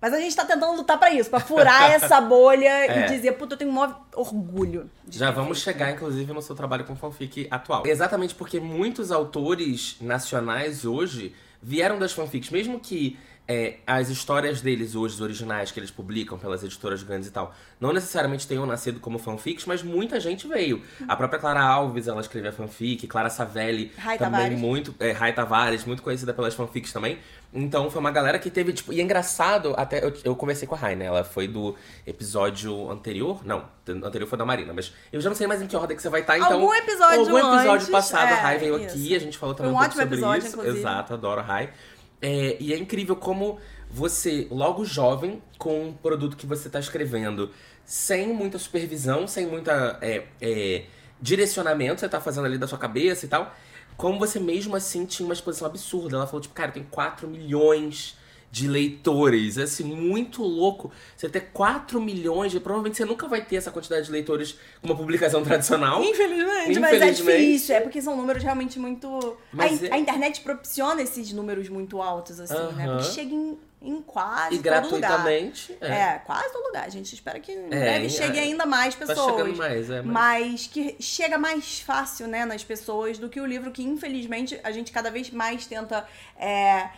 Mas a gente tá tentando lutar pra isso, pra furar essa bolha É. e dizer, puta, eu tenho um maior orgulho. Já vamos chegar, inclusive, no seu trabalho com fanfic atual. Exatamente porque muitos autores nacionais hoje vieram das fanfics, mesmo que é, as histórias deles hoje, os originais que eles publicam pelas editoras grandes e tal, não necessariamente tenham nascido como fanfics, mas muita gente veio. A própria Clara Alves, ela escrevia fanfic, Clara Savelli Rai também Tavares. muito, é, Rai Tavares, muito conhecida pelas fanfics também. Então foi uma galera que teve, tipo, e é engraçado, até eu, eu conversei com a Rai, né? Ela foi do episódio anterior, não, anterior foi da Marina, mas eu já não sei mais em que ordem que você vai estar, então. Algum episódio Algum episódio antes, passado, a é, Rai veio isso. aqui, a gente falou também Foi um, um pouco sobre episódio, isso. inclusive. Exato, adoro a Rai. É, e é incrível como você, logo jovem, com um produto que você tá escrevendo, sem muita supervisão, sem muita é, é, direcionamento, você tá fazendo ali da sua cabeça e tal, como você mesmo assim tinha uma exposição absurda. Ela falou, tipo, cara, tem 4 milhões de leitores. É assim, muito louco. Você ter 4 milhões, de, provavelmente você nunca vai ter essa quantidade de leitores com uma publicação tradicional. Infelizmente, mas é Infelizmente. difícil. É porque são números realmente muito. A, é- a internet propiciona esses números muito altos, assim, né? Porque chega em, em quase E todo lugar. gratuitamente. É. quase todo lugar. A gente espera que em breve em- chegue é, ainda mais Tá pessoas. chegando mais, é. Mas... Mas que chega mais fácil, né, nas pessoas do que o livro que, infelizmente, a gente cada vez mais tenta é,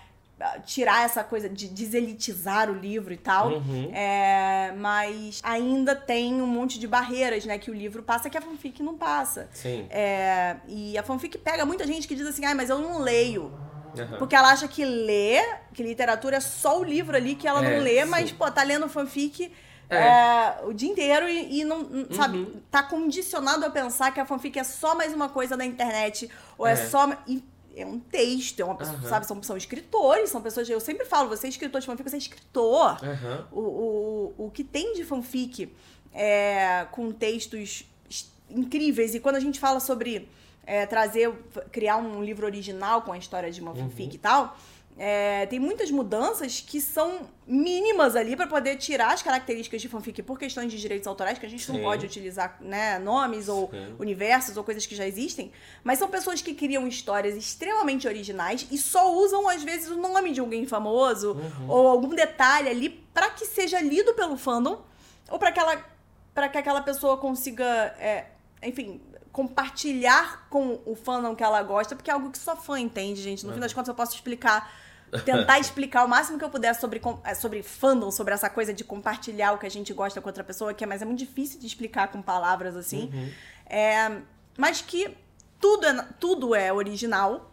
tirar essa coisa de deselitizar o livro e tal. Uhum. É, mas ainda tem um monte de barreiras, né, que o livro passa que a fanfic não passa. Sim. É, e a fanfic pega muita gente que diz assim, ah, mas eu não leio. Aham. Porque ela acha que ler, que literatura é só o livro ali que ela É, não lê, sim. mas, pô, tá lendo fanfic É. é, o dia inteiro e, e não, não- sabe, Uhum. tá condicionado a pensar que a fanfic é só mais uma coisa da internet, ou é, É. só. e é um texto, é uma pessoa, Aham. sabe? São, são escritores, são pessoas. Eu sempre falo, você é escritor de fanfic, você é escritor. Aham. O, o, o que tem de fanfic é, com textos incríveis, e quando a gente fala sobre é, trazer, criar um livro original com a história de uma fanfic e tal, é, tem muitas mudanças que são mínimas ali para poder tirar as características de fanfic por questões de direitos autorais, que a gente Sim. não pode utilizar né, nomes ou Sim. universos ou coisas que já existem, mas são pessoas que criam histórias extremamente originais e só usam, às vezes, o nome de alguém famoso Uhum. ou algum detalhe ali para que seja lido pelo fandom ou para que, ela- que aquela pessoa consiga, é, enfim, compartilhar com o fandom que ela gosta, porque é algo que só fã entende, gente. No fim das contas, eu posso explicar, tentar explicar o máximo que eu puder sobre, é, sobre fandom, sobre essa coisa de compartilhar o que a gente gosta com outra pessoa, que é, mas é muito difícil de explicar com palavras assim. É, mas que tudo é, tudo é original,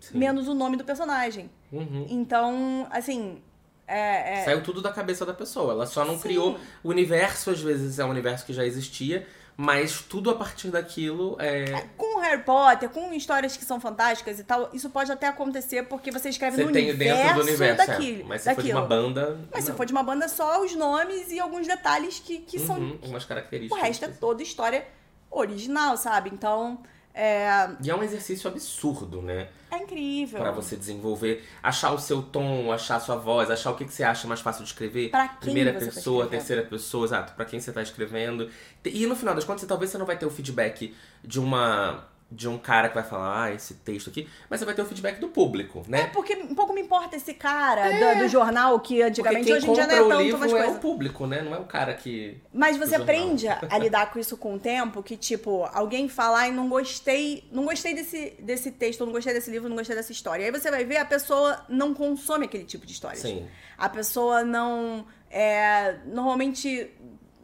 Sim. menos o nome do personagem. Uhum. Então, assim. É, é- Saiu tudo da cabeça da pessoa. Ela só não Sim. criou. O universo, às vezes, é um universo que já existia, mas tudo a partir daquilo é. Com Harry Potter, com histórias que são fantásticas e tal, isso pode até acontecer porque você escreve Você no tem universo, dentro do universo. é. daquilo. Mas se for de daquilo. uma banda. Mas se não. for de uma banda, só os nomes e alguns detalhes que, que são. Uhum, umas O características. resto é toda história original, sabe? Então, é, E é um exercício absurdo, né? é incrível. Pra você desenvolver, achar o seu tom, achar a sua voz, achar o que, que você acha mais fácil de escrever. Pra quem Primeira você tá pessoa, escrevendo. terceira pessoa, exato, pra quem você tá escrevendo. E no final das contas, talvez você não vai ter o feedback de uma de um cara que vai falar, ah, esse texto aqui, mas você vai ter o feedback do público, É né? porque um pouco me importa esse cara do, do jornal que antigamente hoje em dia não é tanto livro umas é coisas. o público, né? Não é o cara que... Mas você aprende a lidar com isso com o tempo, que tipo, alguém falar e não gostei, não gostei desse, desse texto, não gostei desse livro, não gostei dessa história. Aí você vai ver, a pessoa não consome aquele tipo de história. Sim. A pessoa não é, normalmente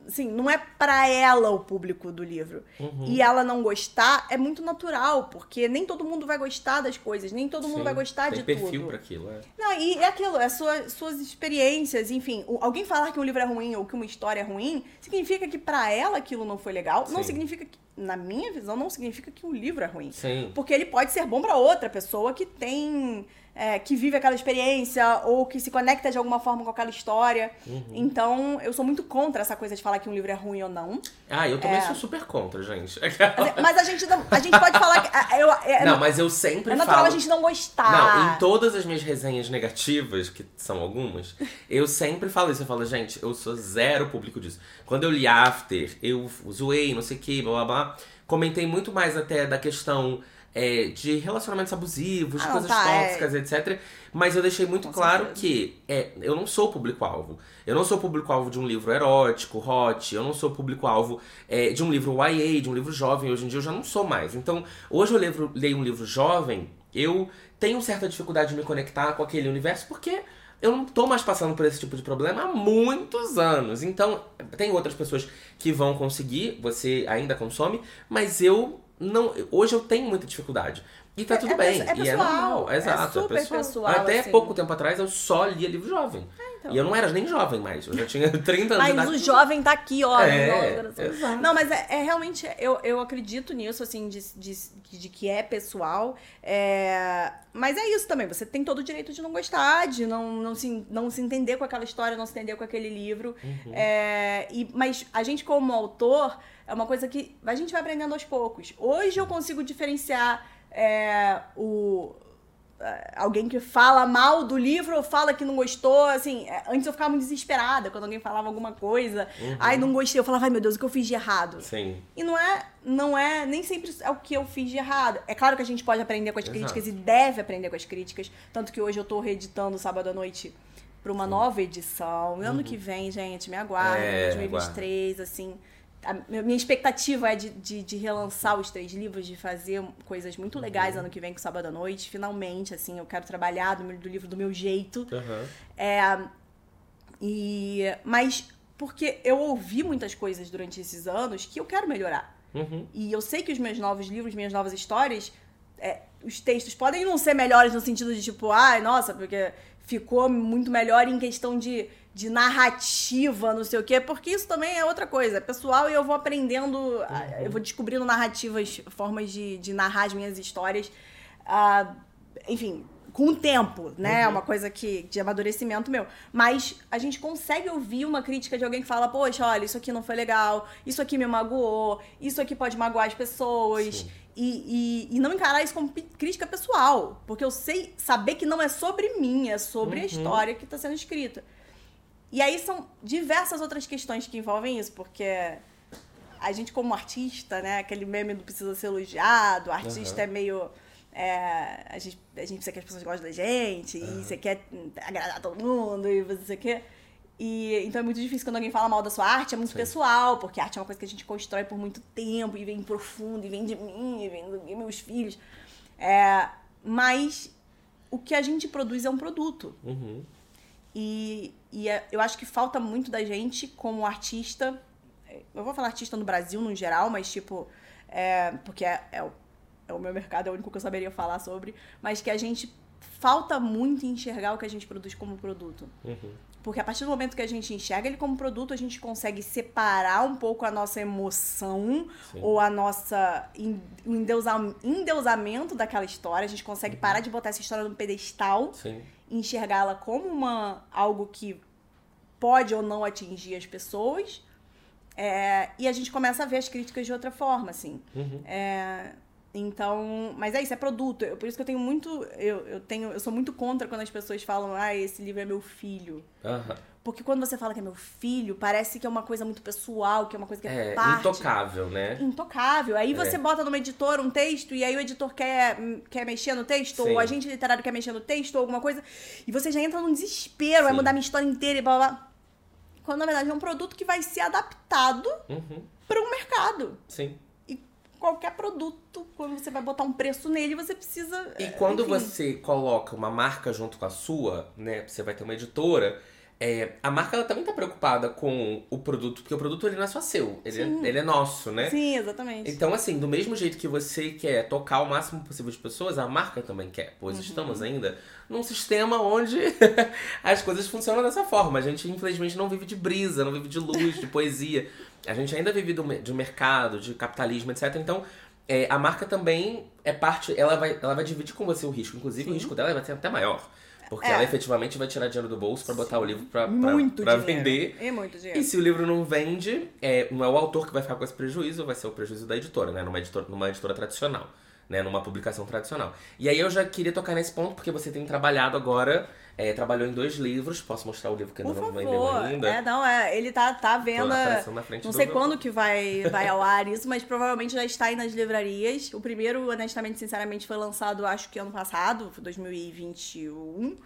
assim, não é pra ela o público do livro. Uhum. E ela não gostar é muito natural, porque nem todo mundo vai gostar das coisas, nem todo mundo Sim. vai gostar Tem de perfil tudo. pra aquilo, é. Não, e é aquilo, é sua, suas experiências, enfim. alguém falar que um livro é ruim ou que uma história é ruim, significa que pra ela aquilo não foi legal. Não Sim. significa que, na minha visão, não significa que o livro é ruim. Sim. Porque ele pode ser bom pra outra pessoa que tem. É, que vive aquela experiência ou que se conecta de alguma forma com aquela história. Uhum. Então, eu sou muito contra essa coisa de falar que um livro é ruim ou não. Ah, eu também É. sou super contra, gente. Mas, mas a gente não, a gente pode falar que. é, eu- é, não, mas eu sempre é natural falo... a gente não gostar. Não, em todas as minhas resenhas negativas, que são algumas, eu sempre falo isso. Eu falo, gente, eu sou zero público disso. Quando eu li After, eu zoei, não sei o que, blá blá blá. Comentei muito mais até da questão é, de relacionamentos abusivos, Ah, não, coisas tá, é. tóxicas, etc. Mas eu deixei muito Com claro certeza. que é, eu não sou público-alvo. Eu não sou público-alvo de um livro erótico, hot. Eu não sou público-alvo é, de um livro YA, de um livro jovem. Hoje em dia eu já não sou mais. Então, hoje eu levo- leio um livro jovem, eu tenho certa dificuldade de me conectar com aquele universo porque eu não tô mais passando por esse tipo de problema há muitos anos. Então, tem outras pessoas que vão conseguir, você ainda consome, mas eu não. Hoje eu tenho muita dificuldade. E tá É- tudo é bem. é e é pessoal, normal. é Exato. super pessoal. pessoal, Até assim. pouco tempo atrás eu só lia livro jovem. então. E eu não era nem jovem mais. Eu já tinha 30 anos Mas o jovem tá aqui, ó. É, exato. Não, mas é, é realmente, eu, eu acredito nisso, assim, de, de, de que é pessoal. É, mas é isso também, você tem todo o direito de não gostar, de não, não, se, não se entender com aquela história, não se entender com aquele livro. Uhum. É, e, mas a gente, como autor, é uma coisa que a gente vai aprendendo aos poucos. Hoje eu consigo diferenciar é, o é, alguém que fala mal do livro ou fala que não gostou, assim, é, antes eu ficava muito desesperada quando alguém falava alguma coisa, ai, não gostei, eu falava, ai meu Deus, o que eu fiz de errado? Sim. E não é, não é, nem sempre é o que eu fiz de errado. É claro que a gente pode aprender com as Exato. críticas e deve aprender com as críticas, tanto que hoje eu tô reeditando sábado à noite pra uma nova edição. Ano que vem, gente, me aguardem, Uhum. É, 2023, assim. A minha expectativa é de, de, de relançar os três livros, de fazer coisas muito legais Uhum. ano que vem com sábado à noite. Finalmente, assim, eu quero trabalhar do, meu- do livro do meu jeito. Aham. É, e, mas porque eu ouvi muitas coisas durante esses anos que eu quero melhorar. Uhum. E eu sei que os meus novos livros, minhas novas histórias, é, os textos podem não ser melhores no sentido de tipo, ai, nossa, porque ficou muito melhor em questão de, de narrativa, não sei o quê, porque isso também é outra coisa, é pessoal, e eu vou aprendendo, ah, eu vou descobrindo narrativas, formas de, de narrar as minhas histórias. Ah, enfim, com o tempo, né? É uma coisa que de amadurecimento meu. Mas a gente consegue ouvir uma crítica de alguém que fala, poxa, olha, isso aqui não foi legal, isso aqui me magoou, isso aqui pode magoar as pessoas. E, e, e, não encarar isso como crítica pessoal. Porque eu sei saber que não é sobre mim, é sobre uhum. a história que está sendo escrita. E aí são diversas outras questões que envolvem isso, porque a gente, como artista, né? Aquele meme não precisa ser elogiado, o artista uhum. é meio é, a, gente, a gente precisa que as pessoas gostem da gente, uhum. e você quer agradar todo mundo, e você quer. E, então é muito difícil quando alguém fala mal da sua arte, é muito Sim. pessoal, porque a arte é uma coisa que a gente constrói por muito tempo, e vem profundo, e vem de mim, e vem dos meus filhos. É, mas o que a gente produz é um produto. Uhum. E, e é, eu acho que falta muito da gente como artista. Eu vou falar artista no Brasil no geral, mas tipo. É, porque é, é o é o meu mercado, é o único que eu saberia falar sobre, mas que a gente falta muito enxergar o que a gente produz como produto. Uhum. Porque a partir do momento que a gente enxerga ele como produto, a gente consegue separar um pouco a nossa emoção Sim. ou a nossa endeusamento daquela história. A gente consegue uhum. parar de botar essa história no pedestal Sim. Enxergá-la como uma algo que pode ou não atingir as pessoas. É, e a gente começa a ver as críticas de outra forma, assim. Uhum. É, então, mas é isso, é produto. Eu, por isso que eu tenho muito. Eu, eu, tenho, eu sou muito contra quando as pessoas falam, ah, esse livro é meu filho. Uhum. Porque quando você fala que é meu filho, parece que é uma coisa muito pessoal, que é uma coisa que é, é parte. intocável, né? Intocável. Aí é. você bota numa editora um texto e aí o editor quer, quer mexer no texto, Sim. ou o agente literário quer mexer no texto, ou alguma coisa, e você já entra num desespero, Sim. vai mudar minha história inteira e blá blá. Quando na verdade é um produto que vai ser adaptado uhum. para um mercado. Sim qualquer produto, quando você vai botar um preço nele, você precisa. E quando enfim. você coloca uma marca junto com a sua, né? Você vai ter uma editora. É, a marca ela também tá preocupada com o produto, porque o produto ele não é só seu, ele, é, ele é nosso, né? Sim, exatamente. Então, assim, do mesmo jeito que você quer tocar o máximo possível de pessoas, a marca também quer. Pois uhum. estamos ainda num sistema onde as coisas funcionam dessa forma. A gente, infelizmente, não vive de brisa, não vive de luz, de poesia. A gente ainda vive do, de mercado, de capitalismo, etc. Então, é, a marca também é parte. Ela vai, ela vai dividir com você o risco. Inclusive, Sim. o risco dela vai ser até maior. Porque é. ela efetivamente vai tirar dinheiro do bolso para botar o livro pra, pra, pra vender. E muito dinheiro. E se o livro não vende, é, não é o autor que vai ficar com esse prejuízo, vai ser o prejuízo da editora, né? Numa editora, numa editora tradicional. Né, numa publicação tradicional. E aí eu já queria tocar nesse ponto, porque você tem trabalhado agora é, trabalhou em dois livros. Posso mostrar o livro que ainda Por não vendeu ainda? É, não, é, ele tá, tá vendo. Não sei quando que vai, vai ao ar isso, mas provavelmente já está aí nas livrarias. O primeiro, honestamente, sinceramente, foi lançado, acho que ano passado, 2021.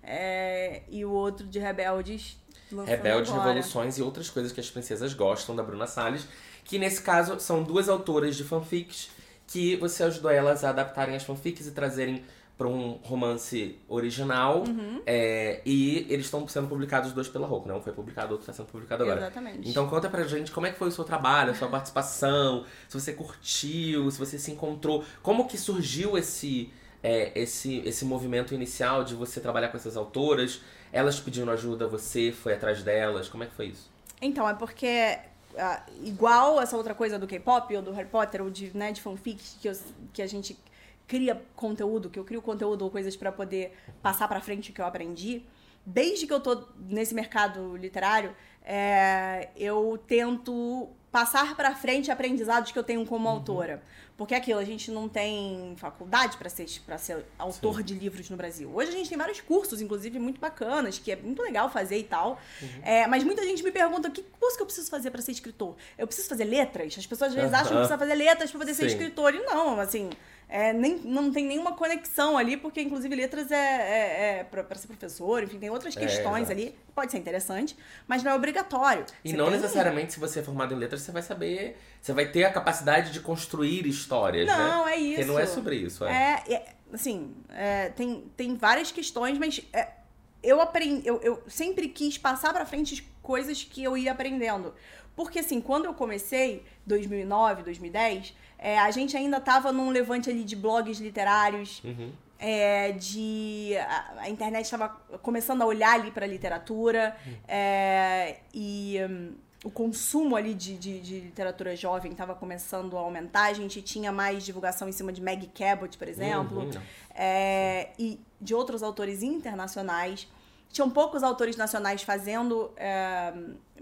É, e o outro de Rebeldes. Rebeldes, agora. Revoluções e outras coisas que as princesas gostam, da Bruna Salles. Que nesse caso são duas autoras de fanfics que você ajudou elas a adaptarem as fanfics e trazerem para um romance original. Uhum. É, e eles estão sendo publicados dois pela Roku, não foi publicado, outro está sendo publicado agora. Exatamente. Então conta pra gente como é que foi o seu trabalho, a sua participação, se você curtiu, se você se encontrou, como que surgiu esse, é, esse, esse movimento inicial de você trabalhar com essas autoras, elas pedindo ajuda, você foi atrás delas, como é que foi isso? Então, é porque Uh, igual essa outra coisa do K-pop ou do Harry Potter ou de, né, de fanfic que, eu, que a gente cria conteúdo, que eu crio conteúdo ou coisas para poder passar para frente o que eu aprendi, desde que eu tô nesse mercado literário, é, eu tento passar para frente aprendizados que eu tenho como uhum. autora. Porque é aquilo, a gente não tem faculdade para ser, pra ser autor Sim. de livros no Brasil. Hoje a gente tem vários cursos, inclusive, muito bacanas, que é muito legal fazer e tal. Uhum. É, mas muita gente me pergunta: que curso que eu preciso fazer para ser escritor? Eu preciso fazer letras? As pessoas às vezes uhum. acham que precisa fazer letras para poder Sim. ser escritor. E não, assim é, nem, não tem nenhuma conexão ali, porque inclusive letras é, é, é para ser professor, enfim, tem outras é, questões ali. Pode ser interessante, mas não é obrigatório. E você não tem... necessariamente, se você é formado em letras, você vai saber. Você vai ter a capacidade de construir histórias, não, né? Não, é isso. Porque não é sobre isso. É, é, é assim, tem, tem várias questões, mas eu aprendi. Eu, eu sempre quis passar para frente coisas que eu ia aprendendo. Porque, assim, quando eu comecei, 2009, 2010 é, a gente ainda estava num levante ali de blogs literários, uhum. é, de a, a internet estava começando a olhar ali para a literatura uhum. é, e o consumo ali de, de, de literatura jovem estava começando a aumentar. A gente tinha mais divulgação em cima de Maggie Cabot, por exemplo, Uhum. é, e de outros autores internacionais. Tinham poucos autores nacionais fazendo, é,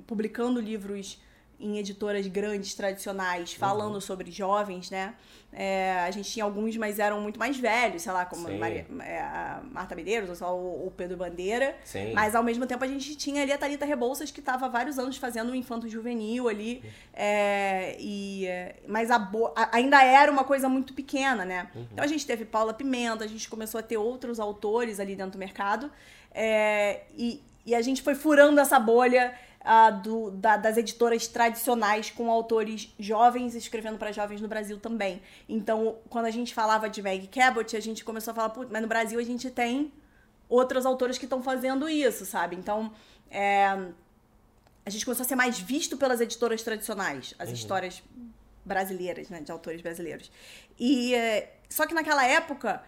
publicando livros em editoras grandes, tradicionais, falando sobre jovens, né? É, a gente tinha alguns, mas eram muito mais velhos, sei lá, como. Maria- é, a Marta Medeiros, ou só o, Pedro Bandeira. Sim. Mas ao mesmo tempo a gente tinha ali a Thalita Rebouças, que estava vários anos fazendo o infanto juvenil ali. é, e, mas a bo- ainda era uma coisa muito pequena, né? Então a gente teve Paula Pimenta, a gente começou a ter outros autores ali dentro do mercado. é, e, e a gente foi furando essa bolha. Ah, do- da- das editoras tradicionais com autores jovens escrevendo para jovens no Brasil também. Então, quando a gente falava de Meg Cabot, a gente começou a falar, "Putz, mas no Brasil a gente tem outros autores que estão fazendo isso, sabe? Então, é, a gente começou a ser mais visto pelas editoras tradicionais, as histórias brasileiras, né, de autores brasileiros. E é, só que naquela época,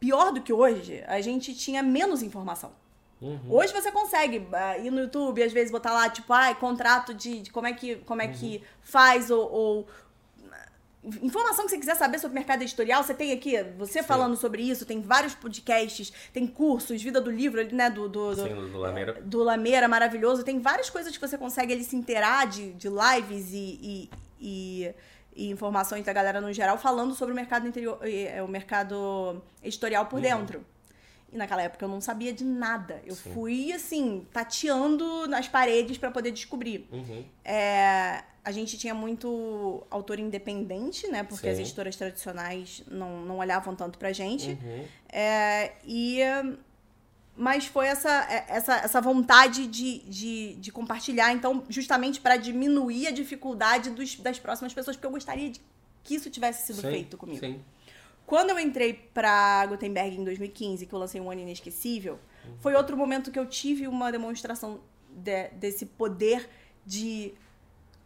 pior do que hoje, a gente tinha menos informação. Hoje você consegue ah, ir no YouTube, às vezes botar lá, tipo, ai, contrato de, de como é que, como é que faz, ou, ou informação que você quiser saber sobre mercado editorial, você tem aqui, você falando sobre isso, tem vários podcasts, tem cursos, Vida do Livro, né, do, do, do, Sim, do Lameira. do Lameira, maravilhoso. Tem várias coisas que você consegue ali se inteirar de, de lives e, e, e- e informações da galera no geral falando sobre o mercado interior, eh, o mercado editorial por dentro. E naquela época eu não sabia de nada. Eu Sim. fui, assim, tateando nas paredes para poder descobrir. Uhum. É, a gente tinha muito autor independente, né? Porque Sim. as editoras tradicionais não, não olhavam tanto pra gente. Uhum. É, e mas foi essa, é, essa, essa vontade de, de, de compartilhar, então, justamente para diminuir a dificuldade dos, das próximas pessoas, porque eu gostaria de que isso tivesse sido Sim, feito comigo. Sim. Quando eu entrei pra Gutenberg em 2015, que eu lancei um ano inesquecível, foi outro momento que eu tive uma demonstração de- desse poder de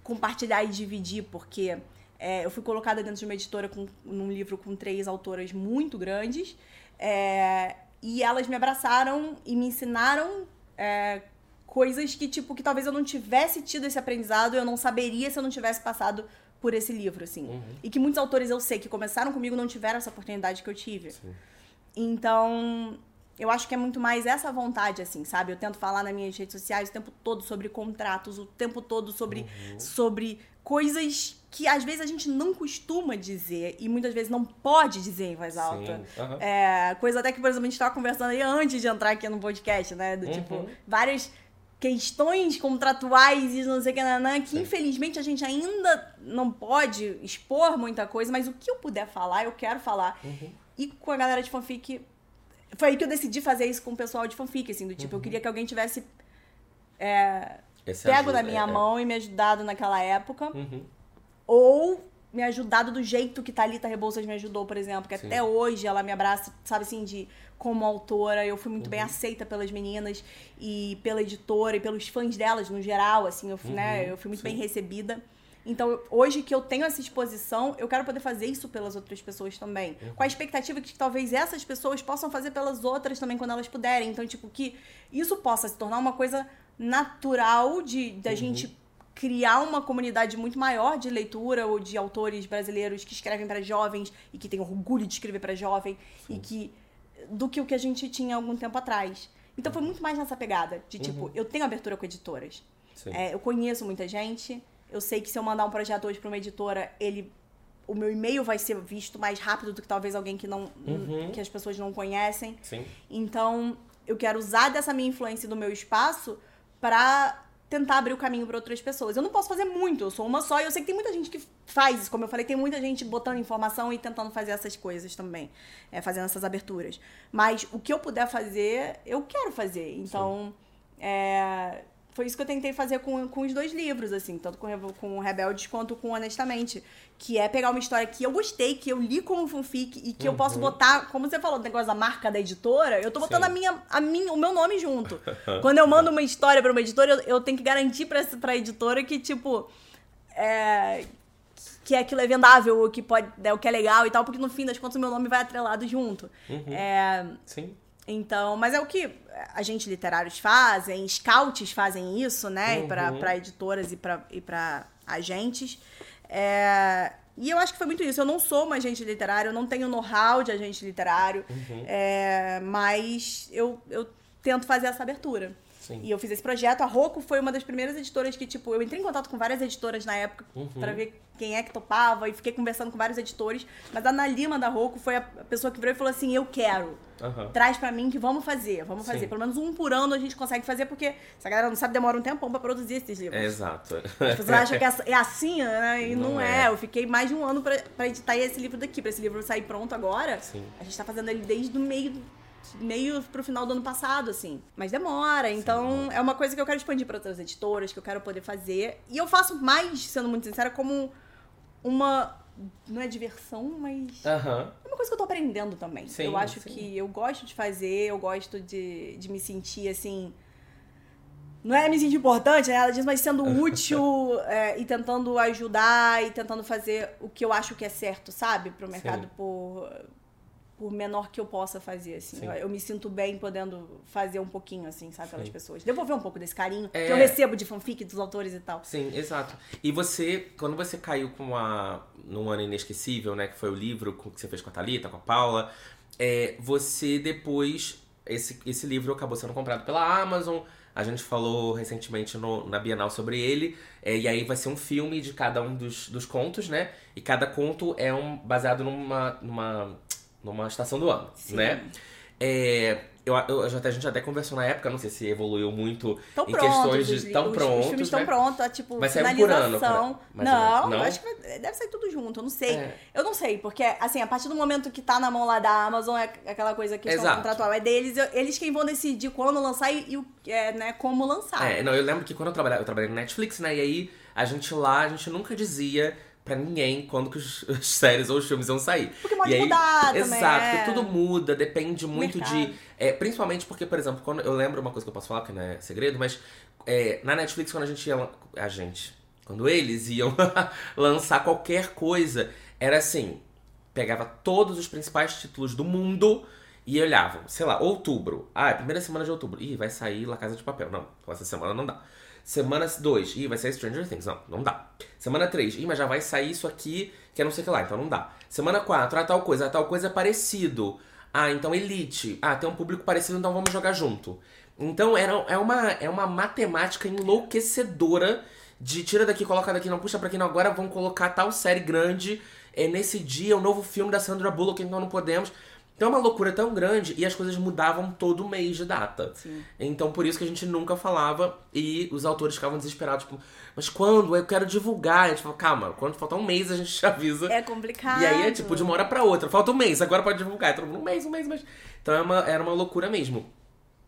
compartilhar e dividir, porque é, eu fui colocada dentro de uma editora com, num livro com três autoras muito grandes, é, e elas me abraçaram e me ensinaram é, coisas que, tipo, que talvez eu não tivesse tido esse aprendizado, eu não saberia se eu não tivesse passado por esse livro, assim. Uhum. E que muitos autores eu sei que começaram comigo não tiveram essa oportunidade que eu tive. Então, eu acho que é muito mais essa vontade, assim, sabe? Eu tento falar nas minhas redes sociais o tempo todo sobre contratos, o tempo todo sobre, sobre coisas que às vezes a gente não costuma dizer e muitas vezes não pode dizer em voz alta. Sim. Aham. É, coisa até que, por exemplo, a gente tava conversando aí antes de entrar aqui no podcast, né? Do tipo, Uhum. várias questões contratuais e não sei o que, nanã, que Sim. infelizmente a gente ainda não pode expor muita coisa, mas o que eu puder falar, eu quero falar. Uhum. E com a galera de fanfic, foi aí que eu decidi fazer isso com o pessoal de fanfic, assim, do tipo, eu queria que alguém tivesse Esse pego ajuda- na minha é, é. mão e me ajudado naquela época Uhum. ou me ajudado do jeito que Thalita Rebouças me ajudou, por exemplo, que Sim. até hoje ela me abraça, sabe assim, de como autora, eu fui muito Uhum. bem aceita pelas meninas e pela editora e pelos fãs delas no geral, assim, eu né, Uhum, eu fui muito sim. bem recebida. Então, hoje que eu tenho essa exposição, eu quero poder fazer isso pelas outras pessoas também. Uhum. Com a expectativa de que talvez essas pessoas possam fazer pelas outras também quando elas puderem. Então, tipo, que isso possa se tornar uma coisa natural de da Uhum. gente criar uma comunidade muito maior de leitura ou de autores brasileiros que escrevem para jovens e que têm orgulho de escrever para jovem e que do que o que a gente tinha algum tempo atrás. Então foi muito mais nessa pegada de tipo, eu tenho abertura com editoras. Sim. É, eu conheço muita gente. Eu sei que se eu mandar um projeto hoje para uma editora, ele o meu e-mail vai ser visto mais rápido do que talvez alguém que não Uhum. que as pessoas não conhecem. Sim. Então, eu quero usar dessa minha influência do meu espaço pra tentar abrir o caminho para outras pessoas. Eu não posso fazer muito, eu sou uma só e eu sei que tem muita gente que faz isso. Como eu falei, tem muita gente botando informação e tentando fazer essas coisas também, é, fazendo essas aberturas. Mas o que eu puder fazer, eu quero fazer. Então, é, foi isso que eu tentei fazer com, com os dois livros, assim, tanto com, com Rebeldes quanto com Honestamente. Que é pegar uma história que eu gostei, que eu li como fanfic e que eu posso botar, como você falou, o negócio da marca da editora, eu tô botando Sim. a minha, a minha, o meu nome junto. Quando eu mando uma história pra uma editora, eu, eu tenho que garantir pra, pra editora que, tipo, é, que aquilo é vendável, ou que pode, é, o que é legal e tal, porque no fim das contas o meu nome vai atrelado junto. Uhum. É, Sim. Então, mas é o que agentes literários fazem, scouts fazem isso, né? Uhum. Para editoras e para e pra agentes. É, e eu acho que foi muito isso. Eu não sou uma agente literária, eu não tenho know-how de agente literário, Uhum. é, mas eu, eu tento fazer essa abertura. Sim. E eu fiz esse projeto. A Rocco foi uma das primeiras editoras que, tipo, eu entrei em contato com várias editoras na época Uhum. pra ver quem é que topava e fiquei conversando com vários editores. Mas a Ana Lima da Rocco foi a pessoa que virou e falou assim: Eu quero. Aham. Traz pra mim que vamos fazer, vamos Sim. fazer. Pelo menos um por ano a gente consegue fazer, porque se a galera não sabe, demora um tempão pra produzir esses livros. É, exato. As pessoas acham que é é assim, né? E não, Não é. é. Eu fiquei mais de um ano pra, pra editar esse livro daqui, pra esse livro sair pronto agora. Sim. A gente tá fazendo ele desde o meio, meio pro final do ano passado, assim. Mas demora. Então, é uma coisa que eu quero expandir pra outras editoras, que eu quero poder fazer. E eu faço mais, sendo muito sincera, como uma. Não é diversão, mas. Aham. É uma coisa que eu tô aprendendo também. Sim, eu acho sim. que eu gosto de fazer, eu gosto de, de me sentir assim. Não é me sentir importante, né? Ela diz, mas sendo útil é, e tentando ajudar e tentando fazer o que eu acho que é certo, sabe? Pro mercado Sim. por, por menor que eu possa fazer, assim. Sim. Eu, eu me sinto bem podendo fazer um pouquinho, assim, sabe? Pelas Sim. pessoas. Devolver um pouco desse carinho É. que eu recebo de fanfic dos autores e tal. Sim, exato. E você, quando você caiu com a. num ano inesquecível, né? Que foi o livro que você fez com a Thalita, com a Paula, é, você depois. Esse, esse livro acabou sendo comprado pela Amazon. A gente falou recentemente no- na Bienal sobre ele. é, e aí vai ser um filme de cada um dos, dos contos, né? E cada conto é um baseado numa, numa, numa estação do ano, Sim. né? É, eu, eu, a gente até conversou na época, não sei se evoluiu muito Estão em prontos, questões de. Tão os, prontos, os filmes estão né? prontos, tá, tipo, Vai sair um por ano, finalização. não, Não? eu acho que vai- deve sair tudo junto, eu não sei. É. Eu não sei, porque, assim, a partir do momento que tá na mão lá da Amazon, é aquela coisa que Exato. contratual é deles, eu- eles quem vão decidir quando lançar e, e o- é, né, como lançar. É, não, eu lembro que quando eu trabalhava, eu trabalhei no Netflix, né? E aí a gente lá, a gente nunca dizia pra ninguém quando que os, as séries ou os filmes iam sair. Porque pode e aí, mudar também, Exato, é. porque tudo muda, depende muito Mercado. de. é, principalmente porque, por exemplo, quando eu lembro uma coisa que eu posso falar, que não é segredo, mas é, na Netflix, quando a gente ia. A gente. Quando eles iam lançar qualquer coisa, era assim: pegava todos os principais títulos do mundo e olhavam, sei lá, outubro. Ah, é a primeira semana de outubro. Ih, vai sair La Casa de Papel. Não, essa semana não dá. Semana 2, ih, vai sair Stranger Things. Não, não dá. Semana 3, ih, mas já vai sair isso aqui, que é não sei o que lá, então não dá. Semana 4, ah, tal coisa, ah, tal coisa é parecido. Ah, então Elite. Ah, tem um público parecido, então vamos jogar junto. Então era, é, uma, é uma matemática enlouquecedora de tira daqui, coloca daqui, não puxa pra aqui, não. Agora vamos colocar tal série grande é, nesse dia, o novo filme da Sandra Bullock, então não podemos. Então é uma loucura tão grande e as coisas mudavam todo mês de data. Sim. Então por isso que a gente nunca falava e os autores ficavam desesperados, tipo, mas quando? Eu quero divulgar. A gente falou, calma, quando faltar um mês a gente te avisa. É complicado. E aí é tipo de uma hora pra outra. Falta um mês, agora pode divulgar. Todo mundo, um mês, um mês, um mês. Então é uma, era uma loucura mesmo.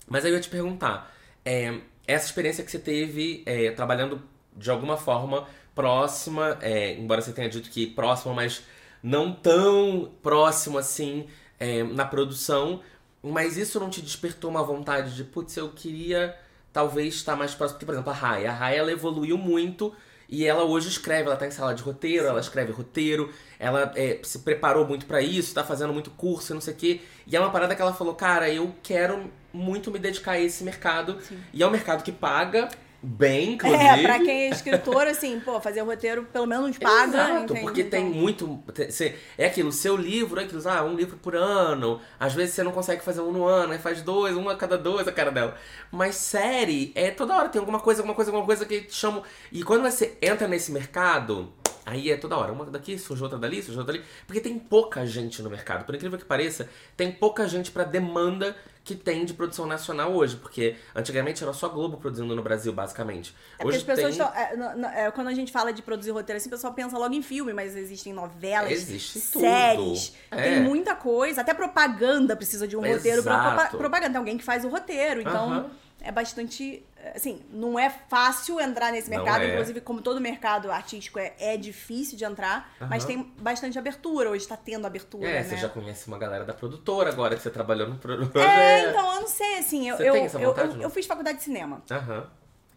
Mas aí eu ia te perguntar, é, essa experiência que você teve é, trabalhando de alguma forma próxima, é, embora você tenha dito que próxima, mas não tão próximo assim é, na produção, mas isso não te despertou uma vontade de, putz, eu queria talvez estar mais próximo. Porque, por exemplo, a Raya. A Raya ela evoluiu muito e ela hoje escreve, ela tá em sala de roteiro, ela escreve roteiro, ela é, se preparou muito pra isso, tá fazendo muito curso e não sei o quê. E é uma parada que ela falou, cara, eu quero muito me dedicar a esse mercado. E é um mercado que paga bem, inclusive. É, pra quem é escritor, assim, pô, fazer roteiro pelo menos paga. Exato, entende? porque tem Então, muito. te- cê- é aquilo, seu livro é aquilo, ah, um livro por ano. Às vezes você não consegue fazer um no ano, aí faz dois, um a cada dois a cara dela. Mas série, é toda hora tem alguma coisa, alguma coisa, alguma coisa que te chamam. E quando você entra nesse mercado, aí é toda hora. Uma daqui, surge outra dali, surge outra dali. Porque tem pouca gente no mercado. Por incrível que pareça, tem pouca gente pra demanda que tem de produção nacional hoje. Porque antigamente era só Globo produzindo no Brasil, basicamente. É porque hoje as pessoas tem... estão. é, no- é, quando a gente fala de produzir roteiro, assim, o pessoal pensa logo em filme, mas existem novelas, Existe tudo. séries, É. tem muita coisa. Até propaganda precisa de um roteiro Exato. propa- propaganda. Tem alguém que faz o roteiro. Então, Aham. é bastante. Assim, não é fácil entrar nesse mercado. é. Inclusive, como todo mercado artístico é, é difícil de entrar, mas Aham. tem bastante abertura. Hoje tá tendo abertura, É, né? você já conhece uma galera da produtora agora que você trabalhou no pro- projeto. É, então, eu não sei, assim, eu, Você eu, eu, eu, eu fiz faculdade de cinema. Aham.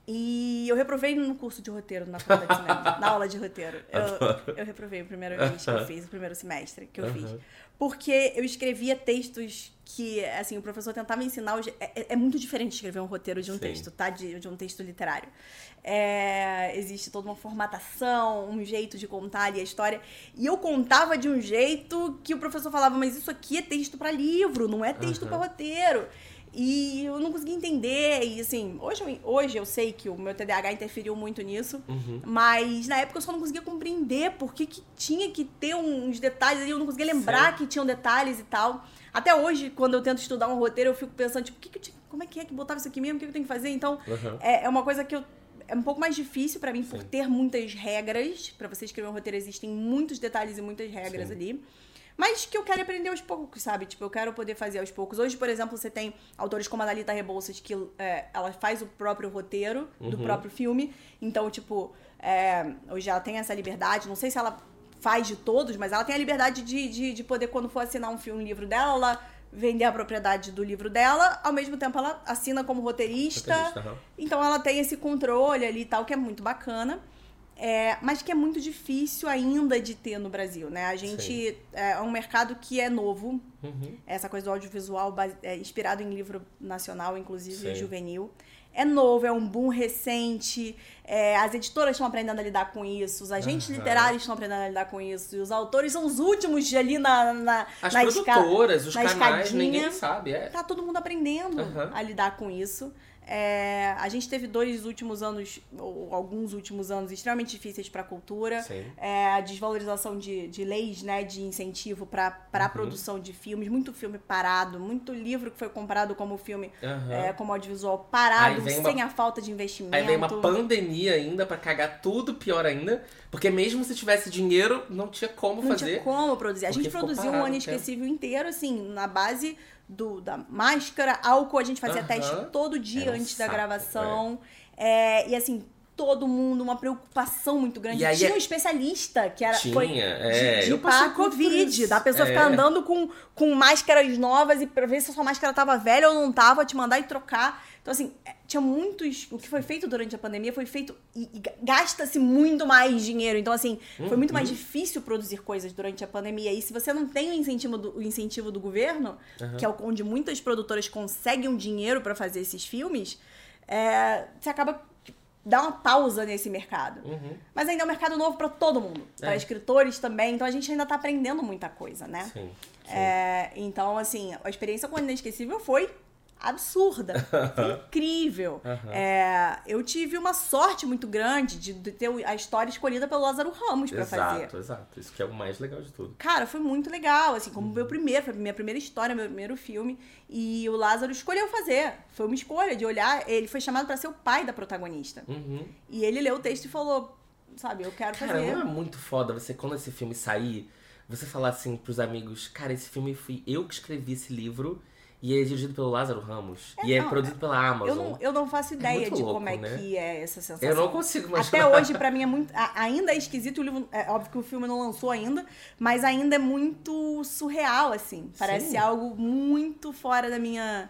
E eu reprovei no curso de roteiro na faculdade de cinema, na aula de roteiro. Eu, eu reprovei a primeira vez que eu fiz, o primeiro semestre que eu fiz. Porque eu escrevia textos que, assim, o professor tentava ensinar. É, é, é muito diferente escrever um roteiro de um Sim. texto, tá? De, de um texto literário. É, existe toda uma formatação, um jeito de contar ali a história. E eu contava de um jeito que o professor falava, mas isso aqui é texto para livro, não é texto uhum. para roteiro. E eu não conseguia entender. E assim, hoje, hoje eu sei que o meu TDAH interferiu muito nisso. Uhum. Mas na época eu só não conseguia compreender por que, que tinha que ter uns detalhes ali. Eu não conseguia lembrar Sim. que tinham detalhes e tal. Até hoje, quando eu tento estudar um roteiro, eu fico pensando, tipo, que que tinha, como é que é que botava isso aqui mesmo? O que, que eu tenho que fazer? Então, uhum. é, é uma coisa que eu é um pouco mais difícil para mim Sim. por ter muitas regras. Para você escrever um roteiro existem muitos detalhes e muitas regras Sim. ali. Mas que eu quero aprender aos poucos, sabe? Tipo, eu quero poder fazer aos poucos. Hoje, por exemplo, você tem autores como a Dalita Rebouças, que é, ela faz o próprio roteiro uhum. do próprio filme. Então, tipo, é, hoje ela tem essa liberdade. Não sei se ela faz de todos, mas ela tem a liberdade de, de, de poder, quando for assinar um filme, um livro dela, ela vender a propriedade do livro dela, ao mesmo tempo ela assina como roteirista. roteirista. Então ela tem esse controle ali e tal, que é muito bacana é, mas que é muito difícil ainda de ter no Brasil, né? A gente é, é um mercado que é novo, uhum. essa coisa do audiovisual é, inspirado em livro nacional, inclusive Sim. juvenil. É novo, é um boom recente, é, as editoras estão aprendendo a lidar com isso, os agentes uhum. literários estão aprendendo a lidar com isso, e os autores são os últimos ali na, na As na produtoras, esca, os canais, ninguém sabe. É. Tá todo mundo aprendendo uhum. a lidar com isso. É, a gente teve dois últimos anos, ou alguns últimos anos, extremamente difíceis para a cultura. É, a desvalorização de, de leis né, de incentivo para uhum. a produção de filmes. Muito filme parado, muito livro que foi comprado como filme, uhum. é, como audiovisual parado, sem uma, a falta de investimento. Aí vem uma pandemia ainda para cagar tudo pior ainda. Porque mesmo se tivesse dinheiro, não tinha como não fazer. Não tinha como produzir. A gente produziu um ano inesquecível inteiro, assim, na base do, da máscara, álcool, a gente fazia teste todo dia antes saco, da gravação. É. É, e assim, todo mundo, uma preocupação muito grande. E tinha é... um especialista que era Tinha, foi é, de, de para Covid, da pessoa é. ficar andando com, com máscaras novas e pra ver se a sua máscara tava velha ou não tava, te mandar e trocar. Então, assim, é, tinha muitos. O que foi feito durante a pandemia foi feito. E, e gasta-se muito mais dinheiro. Então, assim, uhum. foi muito mais uhum. difícil produzir coisas durante a pandemia. E se você não tem o incentivo do, o incentivo do governo, uhum. que é onde muitas produtoras conseguem um dinheiro para fazer esses filmes, é, você acaba dar uma pausa nesse mercado. Uhum. Mas ainda é um mercado novo para todo mundo, para é. escritores também. Então a gente ainda tá aprendendo muita coisa, né? Sim. sim. É, então, assim, a experiência com o Inesquecível foi absurda. incrível. Uhum. É, eu tive uma sorte muito grande de, de, ter a história escolhida pelo Lázaro Ramos para fazer. Exato, exato. Isso que é o mais legal de tudo. Cara, foi muito legal, assim, como uhum. meu primeiro, foi minha primeira história, meu primeiro filme. E o Lázaro escolheu fazer. Foi uma escolha de olhar. Ele foi chamado para ser o pai da protagonista. Uhum. E ele leu o texto e falou: Sabe, eu quero Cara, fazer. Não é muito foda você, quando esse filme sair, você falar assim pros amigos: Cara, esse filme fui eu que escrevi esse livro e é dirigido pelo Lázaro Ramos. É, e é produzido pela Amazon. Eu não, eu não faço é ideia é de louco, como é né? que é essa sensação. Eu não consigo mais. Até hoje, para mim, é muito. Ainda é esquisito. O livro. É óbvio que o filme não lançou ainda, mas ainda é muito surreal, assim. Parece Sim. algo muito fora da minha.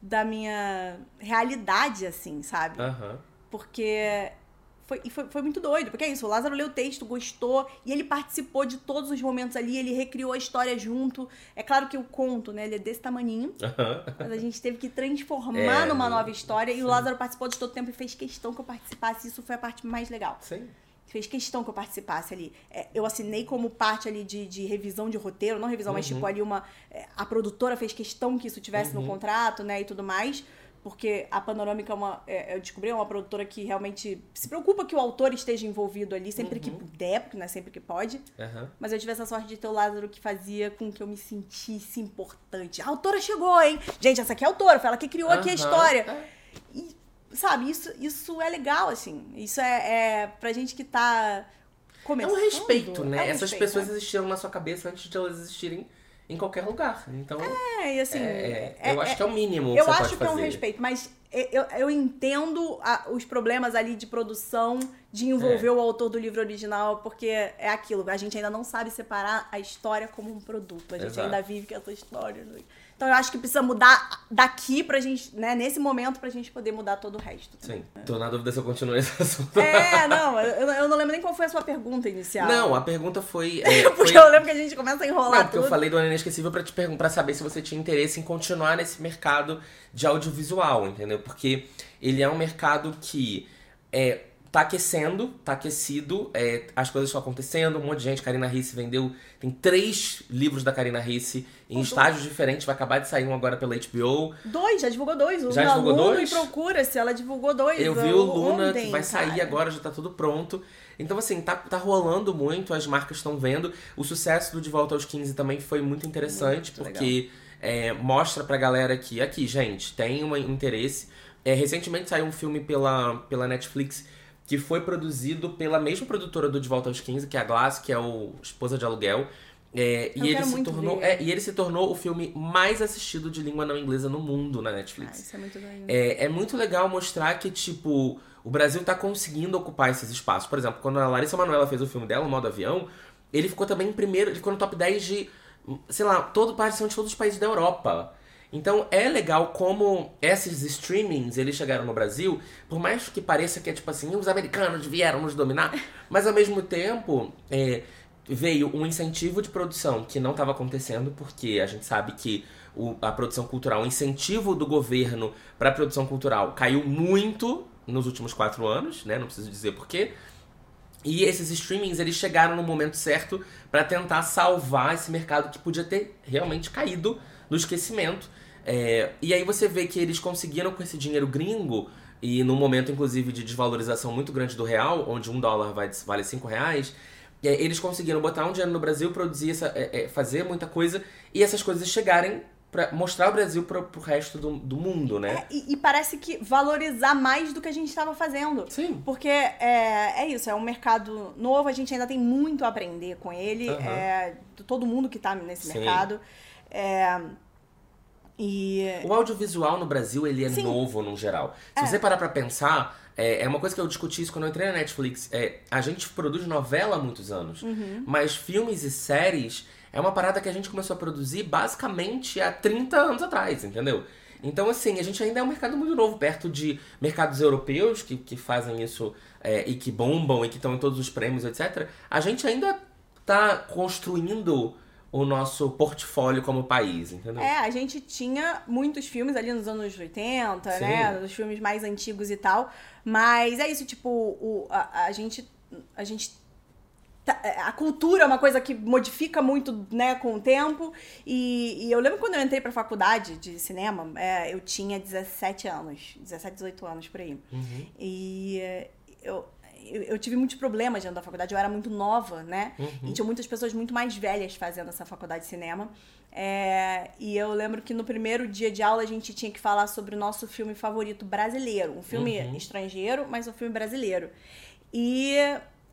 Da minha realidade, assim, sabe? Uhum. Porque foi, e foi, foi muito doido, porque é isso, o Lázaro leu o texto, gostou, e ele participou de todos os momentos ali, ele recriou a história junto. É claro que o conto, né, ele é desse tamaninho, mas a gente teve que transformar é, numa nova história, sim. e o Lázaro participou de todo o tempo e fez questão que eu participasse, isso foi a parte mais legal. Sim fez questão que eu participasse ali. É, eu assinei como parte ali de, de revisão de roteiro, não revisão, uhum. mas tipo ali uma. É, a produtora fez questão que isso tivesse uhum. no contrato, né, e tudo mais porque a Panorâmica é uma, é, eu descobri, é uma produtora que realmente se preocupa que o autor esteja envolvido ali sempre uhum. que puder, porque não é sempre que pode. Uhum. Mas eu tive essa sorte de ter o Lázaro que fazia com que eu me sentisse importante. A autora chegou, hein? Gente, essa aqui é a autora, foi ela que criou uhum. aqui a história. É. E, sabe, isso, isso é legal, assim. Isso é, é pra gente que tá começando. É um respeito, né? É um Essas respeito, pessoas né? existiram na sua cabeça antes de elas existirem em qualquer lugar. Então. É, e assim. É, é, eu acho que é o mínimo. eu acho que é um respeito, mas eu, eu entendo a, os problemas ali de produção de envolver é. o autor do livro original, porque é aquilo, a gente ainda não sabe separar a história como um produto. A gente Exato. ainda vive com essa história. Então eu acho que precisa mudar daqui pra gente, né, nesse momento, pra gente poder mudar todo o resto. Também. Sim. Tô na dúvida se eu continuo esse assunto. É, não, eu, eu, não lembro nem qual foi a sua pergunta inicial. Não, a pergunta foi. É, porque foi... eu lembro que a gente começa a enrolar. Não, porque tudo. eu falei do Ano Inesquecível pra te perguntar, pra saber se você tinha interesse em continuar nesse mercado de audiovisual, entendeu? Porque ele é um mercado que é, tá aquecendo, tá aquecido, é, as coisas estão acontecendo, um monte de gente. Karina Risse vendeu. Tem três livros da Karina Risse em estágios diferentes, vai acabar de sair um agora pela HBO. Dois, já divulgou dois. já divulgou Luna dois? e Procura-se, ela divulgou dois. Eu vi o Luna, ontem, que vai sair cara. agora, já tá tudo pronto. Então, assim, tá, tá rolando muito, as marcas estão vendo. O sucesso do De Volta aos 15 também foi muito interessante, muito porque é, mostra pra galera que, aqui, gente, tem um interesse. É, recentemente saiu um filme pela, pela Netflix que foi produzido pela mesma produtora do De Volta aos 15, que é a Glass, que é o Esposa de Aluguel. É, e, ele se tornou, é, e ele se tornou o filme mais assistido de língua não inglesa no mundo na Netflix. Ah, isso é muito legal. É, é muito legal mostrar que, tipo, o Brasil tá conseguindo ocupar esses espaços. Por exemplo, quando a Larissa Manoela fez o filme dela, o Modo Avião, ele ficou também em primeiro, ele ficou no top 10 de, sei lá, todo, praticamente todos os países da Europa. Então é legal como esses streamings eles chegaram no Brasil, por mais que pareça que é tipo assim, os americanos vieram nos dominar, mas ao mesmo tempo é, veio um incentivo de produção que não estava acontecendo, porque a gente sabe que o, a produção cultural, o incentivo do governo para a produção cultural caiu muito nos últimos quatro anos, né? Não preciso dizer porquê. E esses streamings eles chegaram no momento certo para tentar salvar esse mercado que podia ter realmente caído no esquecimento. É, e aí você vê que eles conseguiram com esse dinheiro gringo, e num momento inclusive de desvalorização muito grande do real, onde um dólar vai, vale cinco reais, é, eles conseguiram botar um dinheiro no Brasil, produzir essa, é, é fazer muita coisa, e essas coisas chegarem para mostrar o Brasil pro, pro resto do, do mundo, né? É, e, e, parece que valorizar mais do que a gente estava fazendo. Sim. Porque é, é isso, é um mercado novo, a gente ainda tem muito a aprender com ele. Uhum. É, todo mundo que está nesse Sim. mercado. É, e... O audiovisual no Brasil, ele é Sim. novo no geral. Se é. você parar pra pensar, é, é, uma coisa que eu discuti isso quando eu entrei na Netflix. É, a gente produz novela há muitos anos, uhum. mas filmes e séries é uma parada que a gente começou a produzir basicamente há 30 anos atrás, entendeu? Então, assim, a gente ainda é um mercado muito novo, perto de mercados europeus que, que fazem isso é, e que bombam e que estão em todos os prêmios, etc. A gente ainda tá construindo o nosso portfólio como país, entendeu? É, a gente tinha muitos filmes ali nos anos 80, Sim. né? Os filmes mais antigos e tal. Mas é isso, tipo, o, a, a gente. A gente tá, é, a cultura é uma coisa que modifica muito né, com o tempo. E, e eu lembro quando eu entrei pra faculdade de cinema, é, eu tinha 17 anos, 17, 18 anos por aí. Uhum. E eu, eu, tive muitos problemas dentro da faculdade, eu era muito nova, né? Uhum. E tinha muitas pessoas muito mais velhas fazendo essa faculdade de cinema. É, e eu lembro que no primeiro dia de aula a gente tinha que falar sobre o nosso filme favorito brasileiro. Um filme uhum. estrangeiro, mas um filme brasileiro. E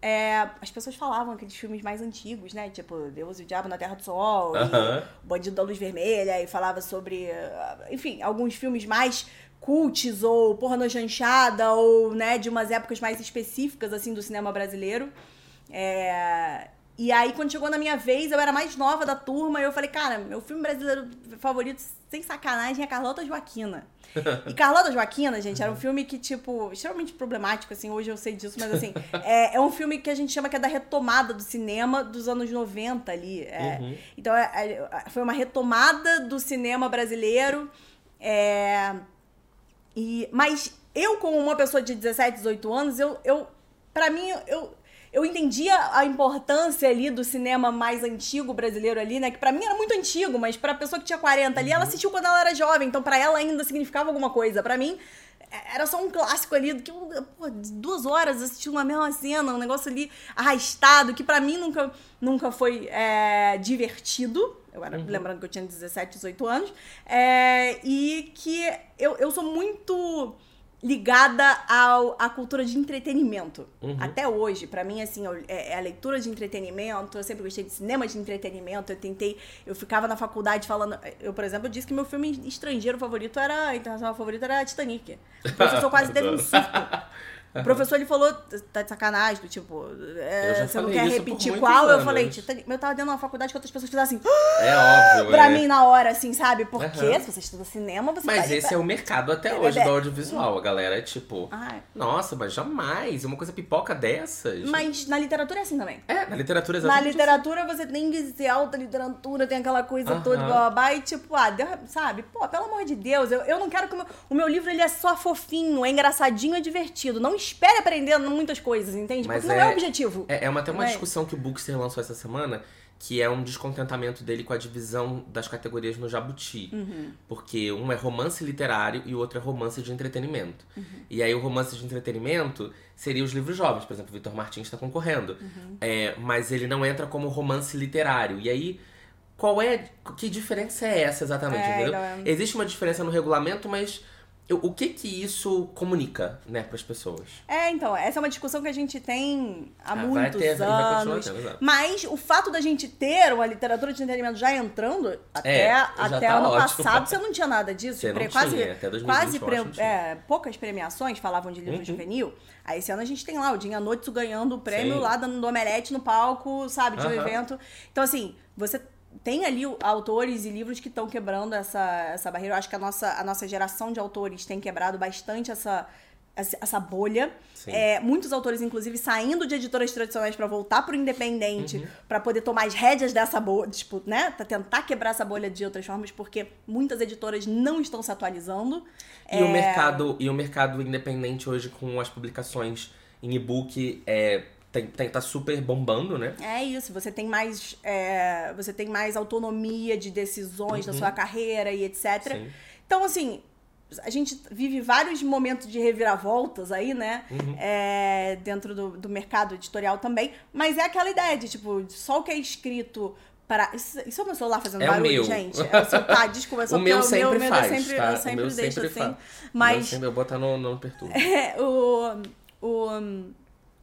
é, as pessoas falavam aqueles filmes mais antigos, né? Tipo, Deus e o Diabo na Terra do Sol, uhum. o Bandido da Luz Vermelha, e falava sobre, enfim, alguns filmes mais cults ou porra no chanchada ou, né, de umas épocas mais específicas, assim, do cinema brasileiro. É... E aí, quando chegou na minha vez, eu era mais nova da turma, e eu falei, cara, meu filme brasileiro favorito, sem sacanagem, é Carlota Joaquina. E Carlota Joaquina, gente, era um filme que, tipo, extremamente problemático, assim, hoje eu sei disso, mas assim, é, é um filme que a gente chama que é da retomada do cinema dos anos 90 ali. É. Uhum. Então, é, é, foi uma retomada do cinema brasileiro. É, e, mas eu, como uma pessoa de 17, 18 anos, eu, eu para mim, eu, eu entendia a importância ali do cinema mais antigo brasileiro ali, né? Que para mim era muito antigo, mas pra pessoa que tinha 40 ali, ela uhum. assistiu quando ela era jovem, então para ela ainda significava alguma coisa. para mim, é, era só um clássico ali, que pô, duas horas assistindo uma mesma cena, um negócio ali arrastado, que para mim nunca, nunca foi é, divertido. Eu era, uhum. lembrando que eu tinha 17, 18 anos. É, e que eu, eu sou muito ligada ao, à cultura de entretenimento. Uhum. Até hoje, para mim, assim, é, é, a leitura de entretenimento. Eu sempre gostei de cinema de entretenimento. Eu tentei, eu ficava na faculdade falando. Eu, por exemplo, eu disse que meu filme estrangeiro favorito era, internacional favorito era Titanic. O professor quase teve um surto. O professor ele falou, tá de sacanagem, do tipo, é, Eu você não falei quer repetir qual? Eu anos. falei, "Titani", eu tava dentro de uma faculdade que outras pessoas fizeram assim, É óbvio. pra é. mim na hora, assim, sabe? Porque Aham. se você estuda cinema, você Mas esse é o mercado até É, hoje é- do audiovisual. A galera é tipo, Ai. nossa, mas jamais. Uma coisa pipoca dessas. Mas na literatura é assim também. É, na literatura Na exatamente. literatura você tem que ser alta literatura, tem aquela coisa Aham. toda, blá, blá, e tipo, ah, sabe? Pô, pelo amor de Deus, eu, eu não quero que o meu, o meu livro ele é só fofinho, é engraçadinho, é divertido. Não espere aprender muitas coisas, entende? Mas Porque não é é- o objetivo. É, é uma, até uma é? discussão que o Bookster lançou essa semana, que é um descontentamento dele com a divisão das categorias no Jabuti. Uhum. Porque um é romance literário e o outro é romance de entretenimento. E aí o romance de entretenimento seria os livros jovens, por exemplo, o Vitor Martins está concorrendo. Uhum. É, mas ele não entra como romance literário. E aí, qual é. Que diferença é essa exatamente? É, entendeu? é- Existe uma diferença no regulamento, mas. O que que isso comunica, né, para as pessoas? É, então, essa é uma discussão que a gente tem há Ah, muitos ter, anos. tendo. Mas o fato da gente ter uma literatura de entretenimento já entrando, até, É, até tá ano ótimo. passado você não tinha nada disso. Você Pre- tinha, quase, até 2020 quase pre- tinha. é, poucas premiações falavam de livro Uhum. juvenil. Aí esse ano a gente tem lá o Dinha Notsu ganhando o prêmio Sim. lá dando omelete no palco, sabe, de um Aham. evento. Então, assim, você tem ali o- autores e livros que estão quebrando essa, essa barreira. Eu acho que a nossa, a nossa geração de autores tem quebrado bastante essa, essa, bolha. É, muitos autores, inclusive, saindo de editoras tradicionais pra voltar pro independente, Uhum. pra poder tomar as rédeas dessa bolha, tipo, né? Tentar quebrar essa bolha de outras formas, porque muitas editoras não estão se atualizando. E, o mercado, e o mercado independente hoje com as publicações em e-book é, tem, tem, tá super bombando, né? É isso, você tem mais. é, você tem mais autonomia de decisões da sua carreira e etc. Uhum. Sim. Então, assim, a gente vive vários momentos de reviravoltas aí, né? Uhum. É, dentro do, do mercado editorial também. Mas é aquela ideia de, tipo, só o que é escrito para. Isso, isso é o meu celular fazendo É o barulho, meu. gente? É o seu, tá, desculpa, é só o meu sempre o meu, faz, eu sempre, tá? eu sempre o meu deixo sempre assim. faz. Mas. Eu sempre eu botar no, perturbo. É, o, o,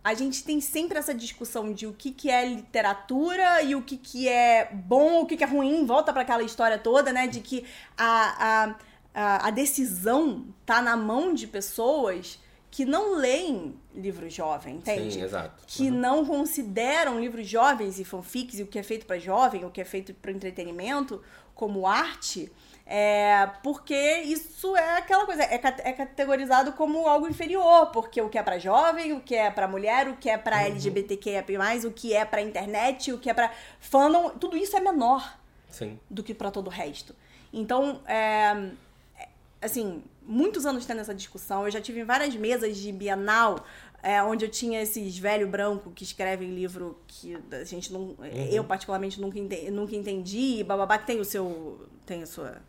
a gente tem sempre essa discussão de o que, que é literatura e o que, que é bom, o que, que é ruim, volta para aquela história toda, né? De que a, a, a, decisão tá na mão de pessoas que não leem livro jovem, entende? Sim, exato. que Uhum. não consideram livros jovens e fanfics e o que é feito para jovem, o que é feito para entretenimento como arte, é, porque isso é aquela coisa, é, é categorizado como algo inferior, porque o que é para jovem, o que é para mulher, o que é para LGBTQIA+, o que é para internet, o que é para fandom, tudo isso é menor Sim. do que para todo o resto. Então, é, é, assim, muitos anos tendo essa discussão. Eu já tive em várias mesas de Bienal, é, onde eu tinha esses velho branco que escrevem livro que a gente não. Eu, particularmente, nunca, ente, nunca entendi. E bababá que tem o seu. tem a sua.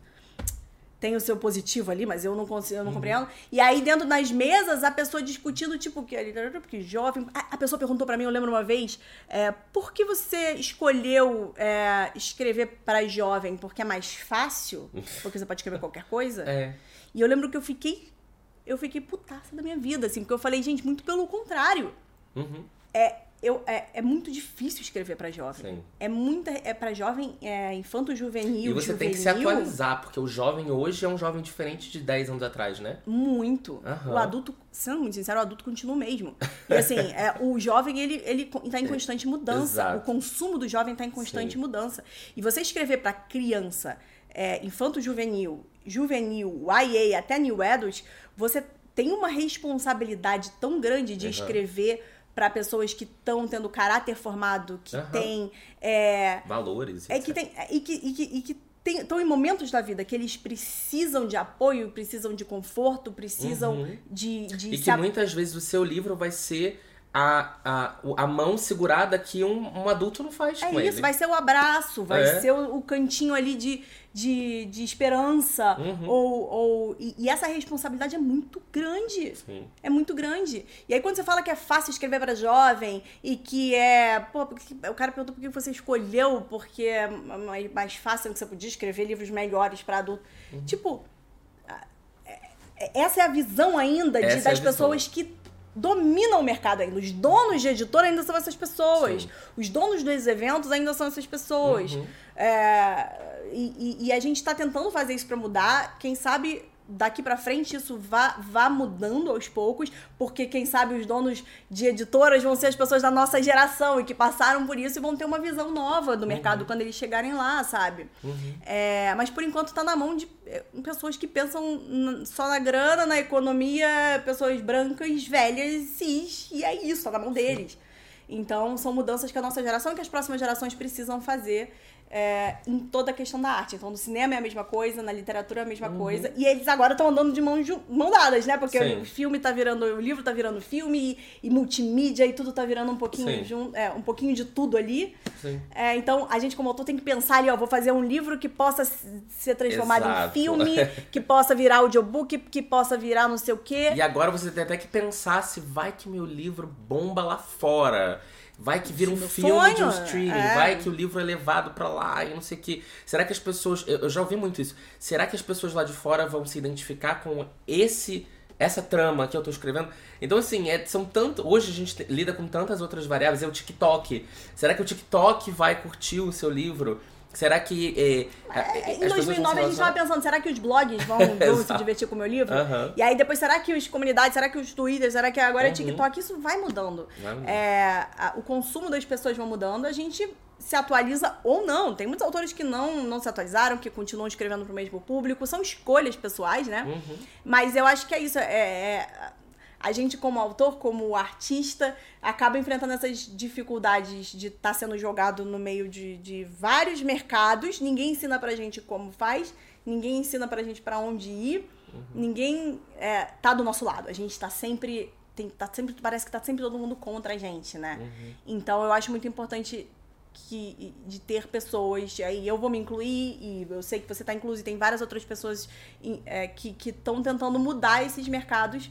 Tem o seu positivo ali, mas eu não consigo, eu não compreendo. E aí, dentro das mesas, a pessoa discutindo, tipo, que porque jovem. A, pessoa perguntou pra mim, eu lembro uma vez, é, por que você escolheu é, escrever para jovem? Porque é mais fácil? Porque você pode escrever qualquer coisa? É. E eu lembro que eu fiquei. Eu fiquei putaça da minha vida, assim, porque eu falei, gente, muito pelo contrário. Uhum. É, eu, é, é muito difícil escrever pra jovem. Sim. É muita. É pra jovem, é infanto-juvenil. E você tem que se juvenil, atualizar, porque o jovem hoje é um jovem diferente de 10 anos atrás, né? Muito. Aham. O adulto, sendo muito sincero, o adulto continua o mesmo. E assim, é, o jovem, ele, ele tá em constante mudança. Exato. O consumo do jovem tá em constante Sim. mudança. E você escrever pra criança, é, infanto-juvenil, juvenil, YA, até New Adult, você tem uma responsabilidade tão grande de Aham. escrever pra pessoas que estão tendo caráter formado, que Aham. tem. é, Valores. é que tem. E que, e que, e que estão em momentos da vida que eles precisam de apoio, precisam de conforto, precisam Uhum. de, de E que muitas vezes o seu livro vai ser a, a, a mão segurada que um, um adulto não faz É com isso, ele. vai ser o abraço, vai É. ser o, o cantinho ali de, de, de esperança. Uhum. Ou, ou, e, e essa responsabilidade é muito grande. Sim. É muito grande. E aí, quando você fala que é fácil escrever para jovem e que é. Pô, porque, o cara perguntou por que você escolheu, porque é mais, fácil que você podia escrever livros melhores para adulto. Uhum. Tipo, a- é- essa é a visão ainda de- é das visão. pessoas que dominam o mercado ainda. Os donos de editora ainda são essas pessoas. Sim. Os donos dos eventos ainda são essas pessoas. Uhum. É, e, e- a gente tá tentando fazer isso pra mudar. Quem sabe daqui para frente isso vá, vá mudando aos poucos, porque quem sabe os donos de editoras vão ser as pessoas da nossa geração e que passaram por isso e vão ter uma visão nova do mercado uhum. quando eles chegarem lá, sabe? Uhum. É, mas por enquanto tá na mão de é, pessoas que pensam só na grana, na economia, pessoas brancas, velhas, cis, e é isso, tá na mão deles. Então, são mudanças que a nossa geração e que as próximas gerações precisam fazer é, em toda a questão da arte. Então, no cinema é a mesma coisa, na literatura é a mesma uhum. coisa. E eles agora estão andando de mão, mão dadas, né? Porque Sim. o filme tá virando. O livro tá virando filme e, e multimídia e tudo tá virando um pouquinho, junto, é, um pouquinho de tudo ali. É, então, a gente, como autor, tem que pensar ali, ó, vou fazer um livro que possa ser transformado Exato. em filme, que possa virar audiobook, que possa virar não sei o quê. E agora você tem até que pensar se vai que meu livro bomba lá fora. Vai que vira um filme sonho, de um streaming, é. vai que o livro é levado para lá e não sei o que. Será que as pessoas. Eu, já ouvi muito isso. Será que as pessoas lá de fora vão se identificar com esse essa trama que eu tô escrevendo. Então, assim, é, são tanto. Hoje a gente lida com tantas outras variáveis. É o TikTok. Será que o TikTok vai curtir o seu livro? Será que. É, é, em 2009 a gente estava pensando, será que os blogs vão, vão se divertir com o meu livro? Uhum. E aí depois, será que as comunidades, será que os Twitter, será que agora é uhum. TikTok? Isso vai mudando. Mudando. É, a, o consumo das pessoas vai mudando, a gente se atualiza ou não. Tem muitos autores que não, não se atualizaram, que continuam escrevendo para o mesmo público. São escolhas pessoais, né? Uhum. Mas eu acho que é isso. É, é, a gente, como autor, como artista, acaba enfrentando essas dificuldades de estar tá sendo jogado no meio de, de vários mercados. Ninguém ensina pra gente como faz, ninguém ensina pra gente para onde ir, uhum. ninguém é, tá do nosso lado. A gente tá sempre. Tem, tá sempre parece que tá sempre todo mundo contra a gente, né? Uhum. Então eu acho muito importante que, de ter pessoas, aí eu vou me incluir, e eu sei que você está incluso, e tem várias outras pessoas é, que estão tentando mudar esses mercados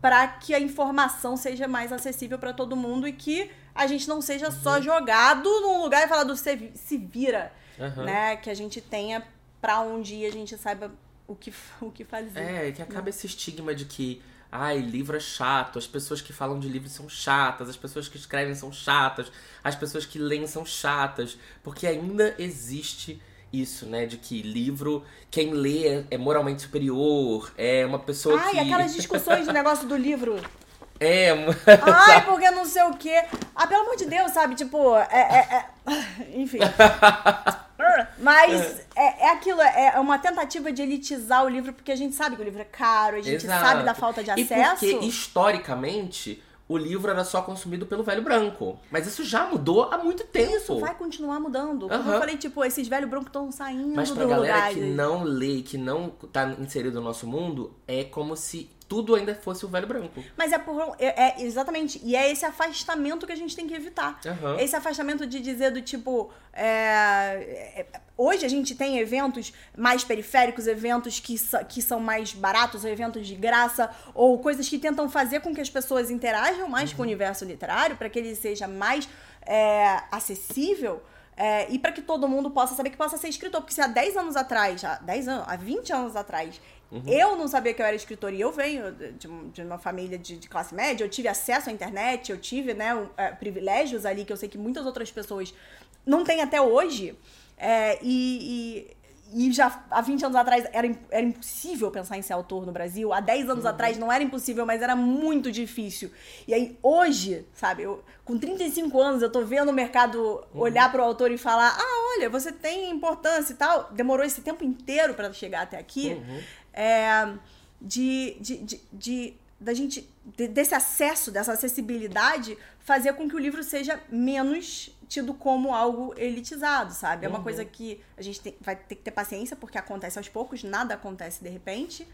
para que a informação seja mais acessível para todo mundo e que a gente não seja uhum. só jogado num lugar e falar do se, se vira, uhum. né? Que a gente tenha para onde ir, a gente saiba o que, o que fazer. É, que acaba né? esse estigma de que ai, livro é chato, as pessoas que falam de livro são chatas, as pessoas que escrevem são chatas, as pessoas que leem são chatas, porque ainda existe isso, né? De que livro, quem lê é moralmente superior, é uma pessoa Ai, que... Ai, aquelas discussões do negócio do livro. É, Ai, porque não sei o quê. Ah, pelo amor de Deus, sabe? Tipo, é. é, é... Enfim. Mas é, é aquilo, é uma tentativa de elitizar o livro, porque a gente sabe que o livro é caro, a gente Exato. sabe da falta de acesso. E porque, historicamente, o livro era só consumido pelo velho branco. Mas isso já mudou há muito tempo. Isso vai continuar mudando. Como uhum. eu falei, tipo, esses velhos brancos estão saindo Mas pra do galera lugar. que não lê, que não tá inserido no nosso mundo, é como se tudo ainda fosse o velho branco. Mas é por. É, é, exatamente. E é esse afastamento que a gente tem que evitar. Uhum. Esse afastamento de dizer do tipo. É, é, hoje a gente tem eventos mais periféricos, eventos que, que são mais baratos, eventos de graça, ou coisas que tentam fazer com que as pessoas interajam mais uhum. com o universo literário, para que ele seja mais é, acessível. É, e para que todo mundo possa saber que possa ser escritor. Porque se há 10 anos atrás, há 10 anos, há 20 anos atrás, Uhum. Eu não sabia que eu era escritora e eu venho de, de uma família de, de, classe média, eu tive acesso à internet, eu tive né, um, é, privilégios ali que eu sei que muitas outras pessoas não têm até hoje. É, e, e e já há 20 anos atrás era, era impossível pensar em ser autor no Brasil. Há 10 anos uhum. atrás não era impossível, mas era muito difícil. E aí hoje, sabe, eu, com 35 anos, eu tô vendo o mercado uhum. olhar para o autor e falar: ah, olha, você tem importância e tal. Demorou esse tempo inteiro para chegar até aqui. Uhum é, de, de, de, de, da gente, de, desse acesso, dessa acessibilidade, fazer com que o livro seja menos tido como algo elitizado, sabe? É uma uhum. coisa que a gente tem, vai ter que ter paciência, porque acontece aos poucos, nada acontece de repente,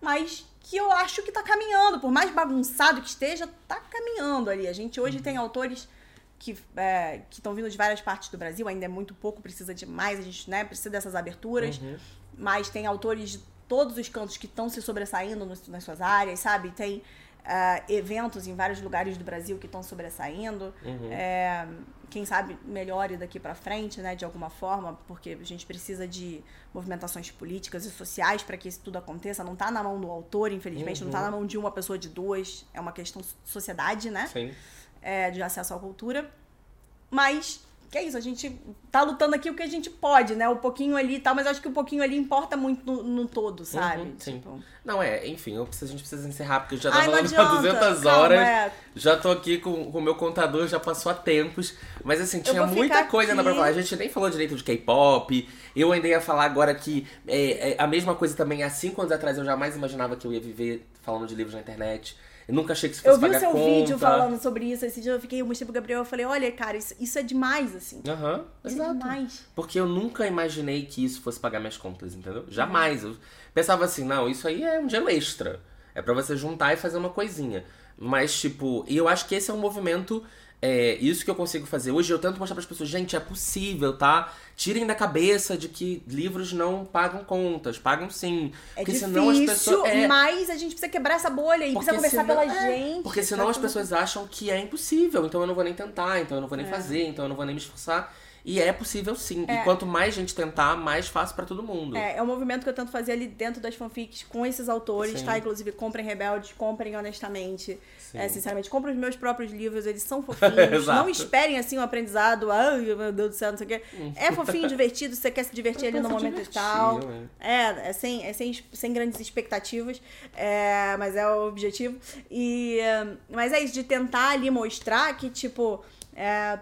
mas que eu acho que tá caminhando, por mais bagunçado que esteja, tá caminhando ali. A gente hoje uhum. tem autores que é, estão vindo de várias partes do Brasil, ainda é muito pouco, precisa de mais, a gente né, precisa dessas aberturas, uhum. mas tem autores de todos os cantos que estão se sobressaindo nas suas áreas, sabe? Tem uh, eventos em vários lugares do Brasil que estão sobressaindo. Uhum. É, quem sabe melhore daqui para frente, né, de alguma forma, porque a gente precisa de movimentações políticas e sociais para que isso tudo aconteça. Não está na mão do autor, infelizmente, uhum. não está na mão de uma pessoa, de duas. É uma questão sociedade, né? Sim. É, de acesso à cultura. Mas que é isso, a gente tá lutando aqui o que a gente pode, né? O pouquinho ali e tal, mas acho que o pouquinho ali importa muito no, no todo, sabe? Uhum, sim. Tipo, Não, é, enfim, eu preciso, a gente precisa encerrar, porque eu já tava falando há adianta, 200 calma, horas. é. Já tô aqui com o meu contador, já passou há tempos. Mas assim, tinha muita coisa ainda pra aqui. falar. A gente nem falou direito de K-pop. Eu ainda ia falar agora que é, é, a mesma coisa também, há cinco anos atrás, eu jamais imaginava que eu ia viver falando de livros na internet. Eu nunca achei que isso fosse Eu vi o seu conta. vídeo falando sobre isso, esse dia eu fiquei, eu mostrei pro Gabriel, eu falei, olha, cara, isso, isso é demais, assim. Aham, Isso exato. é demais. Porque eu nunca imaginei que isso fosse pagar minhas contas, entendeu? Jamais. Eu pensava assim, não, isso aí é um dinheiro extra. É pra você juntar e fazer uma coisinha. Mas, tipo, e eu acho que esse é um movimento. É, isso que eu consigo fazer hoje, eu tento mostrar para as pessoas, gente, é possível, tá? Tirem da cabeça de que livros não pagam contas, pagam sim. É porque difícil, senão as pessoas. É, mas a gente precisa quebrar essa bolha e precisa conversar senão- pela é, gente. Porque senão as pessoas acham que é impossível, então eu não vou nem tentar, então eu não vou nem É. fazer, então eu não vou nem me esforçar. E é possível sim. E quanto mais gente tentar, mais fácil pra todo mundo. É, é um movimento que eu tento fazer ali dentro das fanfics com esses autores, Sim. tá? Inclusive, comprem Rebeldes, comprem honestamente. É, sinceramente, comprem os meus próprios livros, eles são fofinhos. Não esperem, assim, um aprendizado, ai, meu Deus do céu, não sei o quê. É fofinho, divertido, você quer se divertir ali no momento e tal. ué. É, é sem, é sem, sem grandes expectativas, é, mas é o objetivo. E, é, mas é isso, de tentar ali mostrar que, tipo, é,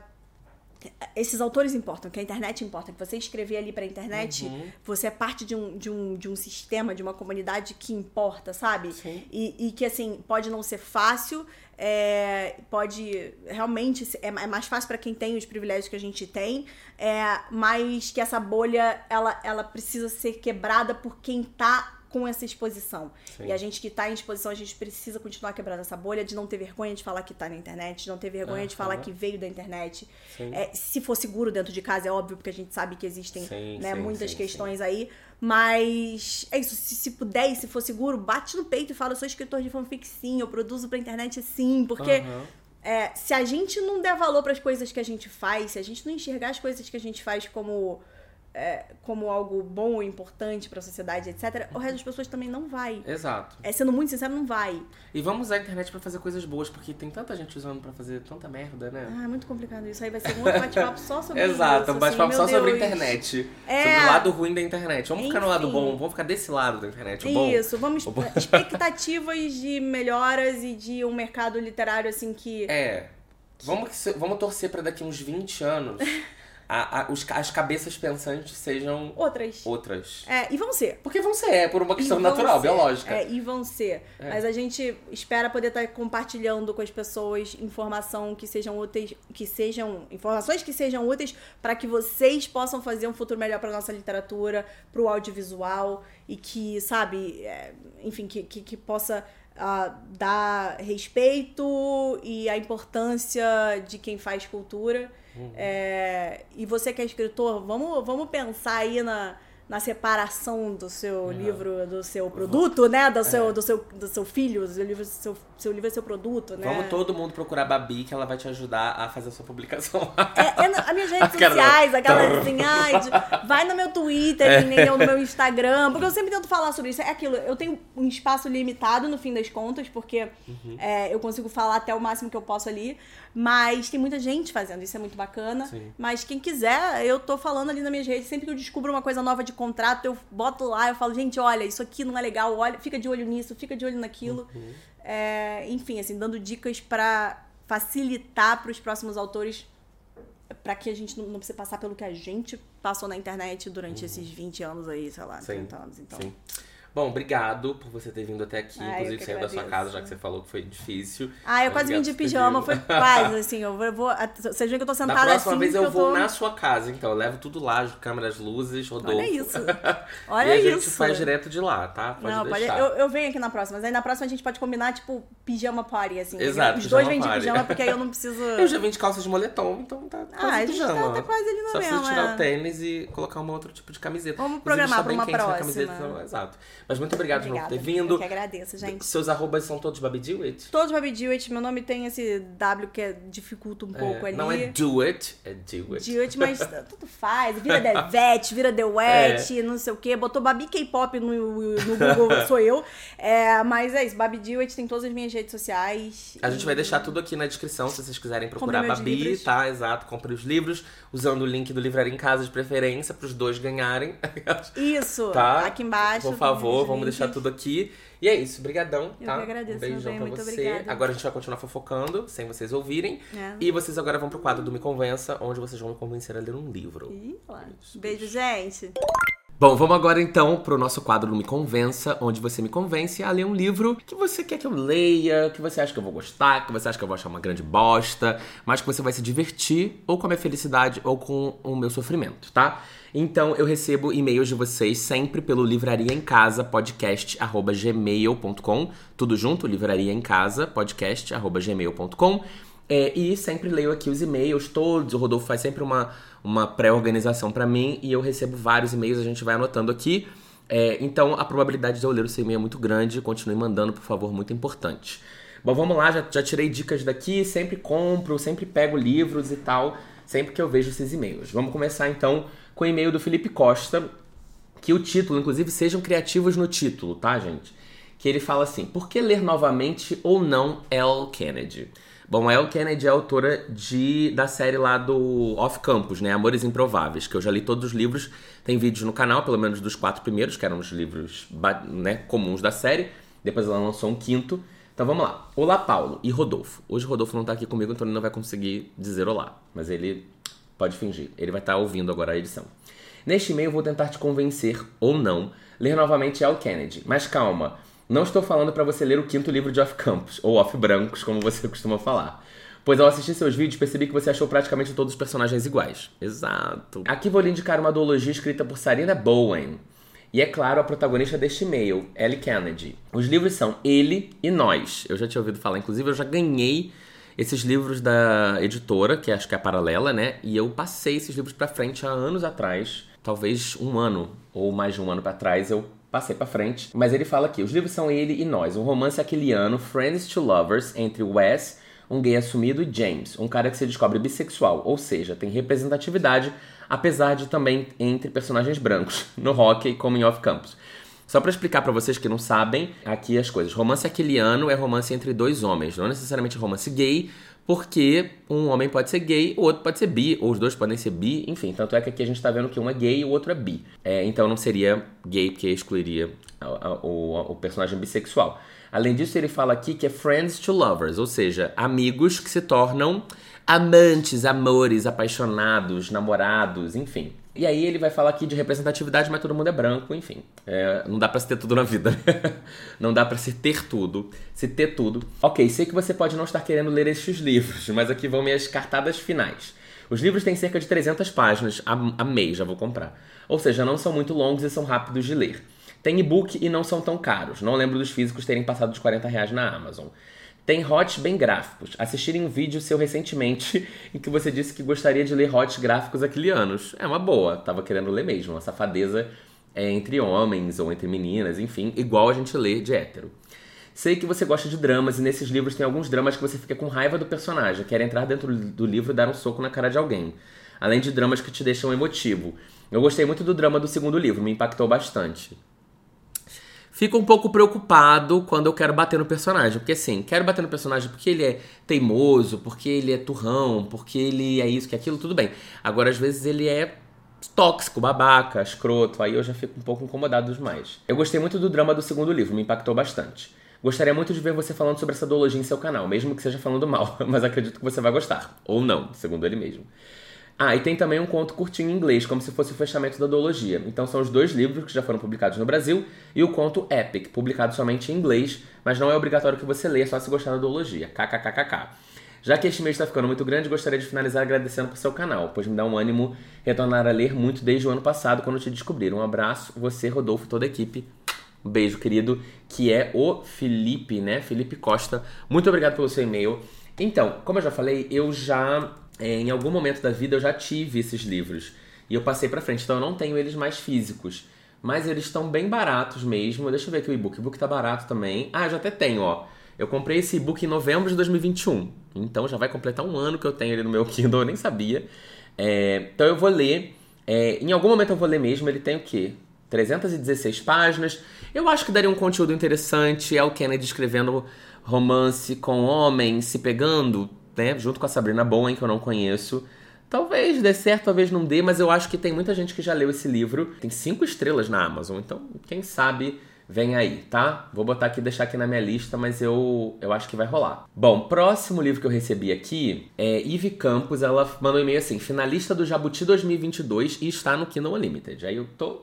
esses autores importam, que a internet importa, que você escrever ali pra internet, Uhum. você é parte de um, de, um, de um sistema, de uma comunidade que importa, sabe? Sim. E, e que, assim, pode não ser fácil, é, pode realmente ser- é, é mais fácil pra quem tem os privilégios que a gente tem, é, mas que essa bolha, ela, ela precisa ser quebrada por quem tá com essa exposição. Sim. E a gente que tá em exposição, a gente precisa continuar quebrando essa bolha de não ter vergonha de falar que tá na internet, de não ter vergonha de falar Aham. que veio da internet. É, se for seguro dentro de casa, é óbvio, porque a gente sabe que existem Sim, né, sim, muitas questões aí. Mas é isso, se, se puder e se for seguro, bate no peito e fala, eu sou escritor de fanfic sim, eu produzo pra internet sim, porque é, se a gente não der valor pras coisas que a gente faz, se a gente não enxergar as coisas que a gente faz como, é, como algo bom importante pra sociedade, etc., o resto das pessoas também não vai. Exato. É, sendo muito sincero, não vai. E vamos usar a internet pra fazer coisas boas, porque tem tanta gente usando pra fazer tanta merda, né? Ah, é muito complicado isso. Aí vai ser um outro bate-papo só sobre isso. Exato, um bate-papo assim, só meu sobre a Deus. internet. É. Sobre o lado ruim da internet. Vamos ficar no lado Enfim. bom, vamos ficar desse lado da internet. O bom. Isso, vamos O bom. expectativas de melhoras e de um mercado literário assim que É. Vamos, que vamos torcer pra daqui uns 20 anos a- a- os as cabeças pensantes sejam outras. outras. É, e vão ser. Porque vão ser, é por uma questão natural, ser. biológica. É, e vão ser. É. Mas a gente espera poder estar compartilhando com as pessoas informação que sejam úteis, que sejam informações que sejam úteis para que vocês possam fazer um futuro melhor para nossa literatura, para o audiovisual e que, sabe, é, enfim, que, que, que possa ah, dar respeito e a importância de quem faz cultura. É, e você que é escritor, vamos, vamos pensar aí na, na separação do seu livro, do seu produto, né? Do seu, do seu, do seu filho, do seu livro, seu, seu livro é seu produto, né? Vamos todo mundo procurar a Babi, que ela vai te ajudar a fazer a sua publicação. É, é as minhas redes Cara, sociais, aquelas assim, ai, vai no meu Twitter, entendeu? no meu Instagram, porque eu sempre tento falar sobre isso. É aquilo, eu tenho um espaço limitado no fim das contas, porque Uhum. é, eu consigo falar até o máximo que eu posso ali, mas tem muita gente fazendo, isso é muito bacana. Sim. Mas quem quiser, eu tô falando ali nas minhas redes, sempre que eu descubro uma coisa nova de contrato, eu boto lá, eu falo, gente, olha, isso aqui não é legal, olha, fica de olho nisso, fica de olho naquilo. Uhum. É, enfim, assim, dando dicas pra facilitar pros próximos autores pra que a gente não, não precise passar pelo que a gente passou na internet durante esses 20 anos aí, sei lá, Uhum. Sim, 30 anos. Então. Sim. Bom, obrigado por você ter vindo até aqui, Ah, eu inclusive saiu da sua casa, já que você falou que foi difícil. Ah, eu quase vim de pijama, foi quase, assim, eu vou... eu vou vocês veem que eu tô Da sentada próxima assim, vez eu vou tô... na sua casa, então. Eu levo tudo lá, as câmeras, luzes, Rodolfo. Olha isso. e Olha a gente isso. faz direto de lá, tá? Pode não, pode, eu, eu venho aqui na próxima, mas aí na próxima a gente pode combinar, tipo, pijama party, assim. Exato, Os dois vêm de pijama, porque aí eu não preciso... Eu já vim de calça de moletom, então tá quase Ah, a gente pijama. tá, tá quase ali no Só mesmo, preciso tirar é. o tênis e colocar um outro tipo de camiseta. Vamos programar pra uma próxima. Camiseta, então, exato. Mas muito obrigado Obrigada. por ter vindo. Eu que agradeço, gente. Seus arrobas são todos Babi Do It? Todos Baby Dewitt, meu nome tem esse W que dificulta um pouco É, ali. não é do it, é do it. Dewitt, mas tudo faz. Vira Devete, vira The Wet, não sei o quê. Botou Babi K-pop no, no Google, sou eu. É, mas é isso, Babi Dewitt tem todas as minhas redes sociais. A gente vai deixar tudo aqui na descrição se vocês quiserem procurar Babi, livros. tá? Exato, compre os livros, usando o link do Livraria em Casa de preferência, pros dois ganharem. Isso, tá? aqui embaixo. Por favor, os vamos deixar tudo aqui. E é isso, brigadão, Eu tá? que agradeço, um beijão bem, pra muito você. obrigada. Agora a gente vai continuar fofocando, sem vocês ouvirem. É. E vocês agora vão pro quadro do Me Convença, onde vocês vão me convencer a ler um livro. Ih, lá. Beijo, gente. Bom, vamos agora então pro nosso quadro do Me Convença, onde você me convence a ler um livro que você quer que eu leia, que você acha que eu vou gostar, que você acha que eu vou achar uma grande bosta, mas que você vai se divertir ou com a minha felicidade ou com o meu sofrimento, tá? Então eu recebo e-mails de vocês sempre pelo livraria em casa podcast gmail.com, tudo junto, livraria em casa podcast gmail.com. É, e sempre leio aqui os e-mails todos. O Rodolfo faz sempre uma, uma pré-organização pra mim e eu recebo vários e-mails, a gente vai anotando aqui. É, então a probabilidade de eu ler o seu e-mail é muito grande. Continue mandando, por favor, muito importante. Bom, vamos lá, já, já tirei dicas daqui, sempre compro, sempre pego livros e tal, sempre que eu vejo esses e-mails. Vamos começar então com o e-mail do Felipe Costa, que o título, inclusive, sejam criativos no título, tá, gente? Que ele fala assim: Por que ler novamente ou não Elle Kennedy? Bom, a Elle Kennedy é autora de, da série lá do Off Campus, né? Amores Improváveis, que eu já li todos os livros. Tem vídeos no canal, pelo menos dos quatro primeiros, que eram os livros né, comuns da série. Depois ela lançou um quinto. Então vamos lá. Olá, Paulo e Rodolfo. Hoje o Rodolfo não tá aqui comigo, então ele não vai conseguir dizer olá. Mas ele pode fingir. Ele vai estar ouvindo agora a edição. Neste e-mail vou tentar te convencer, ou não, ler novamente Elle Kennedy. Mas calma, não estou falando para você ler o quinto livro de Off Campus, ou Off Brancos, como você costuma falar. Pois ao assistir seus vídeos, percebi que você achou praticamente todos os personagens iguais. Exato. Aqui vou lhe indicar uma duologia escrita por Sarina Bowen. E é claro, a protagonista deste e-mail, Ellie Kennedy. Os livros são Ele e Nós. Eu já tinha ouvido falar, inclusive eu já ganhei esses livros da editora, que acho que é a Paralela, né? E eu passei esses livros pra frente há anos atrás, talvez um ano ou mais de um ano pra trás, eu passei pra frente. Mas ele fala aqui: os livros são Ele e Nós, um romance aquiliano, Friends to Lovers, entre Wes, um gay assumido, e James, um cara que se descobre bissexual, ou seja, tem representatividade, apesar de também entre personagens brancos, no hockey como em Off Campus. Só pra explicar pra vocês que não sabem, aqui as coisas. Romance aquiliano é romance entre dois homens, não necessariamente romance gay, porque um homem pode ser gay, o outro pode ser bi, ou os dois podem ser bi, enfim. Tanto é que aqui a gente tá vendo que um é gay e o outro é bi. É, então não seria gay, porque excluiria a- o, o personagem bissexual. Além disso, ele fala aqui que é friends to lovers, ou seja, amigos que se tornam amantes, amores, apaixonados, namorados, enfim. E aí ele vai falar aqui de representatividade, mas todo mundo é branco, enfim. É, não dá pra se ter tudo na vida, né? Não dá pra se ter tudo, se ter tudo. Ok, sei que você pode não estar querendo ler estes livros, mas aqui vão minhas cartadas finais. Os livros têm cerca de 300 páginas, amei, já vou comprar. Ou seja, não são muito longos e são rápidos de ler. Tem e-book e não são tão caros. Não lembro dos físicos terem passado dos 40 reais na Amazon. Tem hots bem gráficos. Assistirem um vídeo seu recentemente em que você disse que gostaria de ler hots gráficos aquilianos. É uma boa, tava querendo ler mesmo. Uma safadeza é entre homens ou entre meninas, enfim, igual a gente lê de hétero. Sei que você gosta de dramas e nesses livros tem alguns dramas que você fica com raiva do personagem, quer entrar dentro do livro e dar um soco na cara de alguém. Além de dramas que te deixam emotivo. Eu gostei muito do drama do segundo livro, me impactou bastante. Fico um pouco preocupado quando eu quero bater no personagem. Porque assim, quero bater no personagem porque ele é teimoso, porque ele é turrão, porque ele é isso, que é aquilo, tudo bem. Agora, às vezes, ele é tóxico, babaca, escroto, aí eu já fico um pouco incomodado demais. Eu gostei muito do drama do segundo livro, me impactou bastante. Gostaria muito de ver você falando sobre essa duologia em seu canal, mesmo que seja falando mal, mas acredito que você vai gostar. Ou não, segundo ele mesmo. Ah, e tem também um conto curtinho em inglês, como se fosse o fechamento da duologia. Então são os dois livros que já foram publicados no Brasil e o conto Epic, publicado somente em inglês, mas não é obrigatório que você leia, só se gostar da duologia. KKKKK. Já que este mês está ficando muito grande, gostaria de finalizar agradecendo por seu canal, pois me dá um ânimo retornar a ler muito desde o ano passado, quando te descobri. Um abraço, você, Rodolfo toda a equipe. Um beijo, querido, que é o Felipe, né? Felipe Costa. Muito obrigado pelo seu e-mail. Então, como eu já falei, eu já, em algum momento da vida, eu já tive esses livros. E eu passei pra frente, então eu não tenho eles mais físicos. mas eles estão bem baratos mesmo. Deixa eu ver aqui o e-book. O e-book tá barato também. Ah, eu já até tenho, ó. Eu comprei esse e-book em novembro de 2021. Então já vai completar um ano que eu tenho ele no meu Kindle, eu nem sabia. É, então eu vou ler. É, em algum momento eu vou ler mesmo. Ele tem o quê? 316 páginas. Eu acho que daria um conteúdo interessante. É o Kennedy escrevendo romance com homens se pegando, né? Junto com a Sabrina Bowen, que eu não conheço. Talvez dê certo, talvez não dê, mas eu acho que tem muita gente que já leu esse livro. Tem cinco estrelas na Amazon, então quem sabe vem aí, tá? Vou botar aqui, deixar aqui na minha lista, mas eu, eu acho que vai rolar. Bom, próximo livro que eu recebi aqui é Ivy Campos. Ela mandou um e-mail assim: finalista do Jabuti 2022 e está no Kindle Unlimited. Aí eu tô.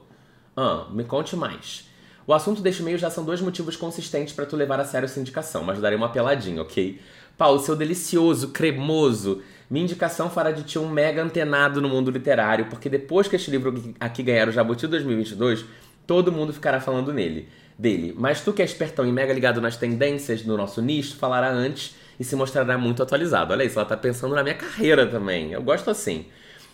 Ah, me conte mais. O assunto deste e-mail já são dois motivos consistentes para tu levar a sério essa indicação, mas darei uma peladinha, ok? Paulo, seu delicioso, cremoso minha indicação fará de ti um mega antenado no mundo literário, porque depois que este livro aqui ganhar o Jabuti 2022, todo mundo ficará falando nele, dele. Mas tu que é espertão e mega ligado nas tendências do nosso nicho, falará antes e se mostrará muito atualizado. Olha isso, ela tá pensando na minha carreira também. Eu gosto assim.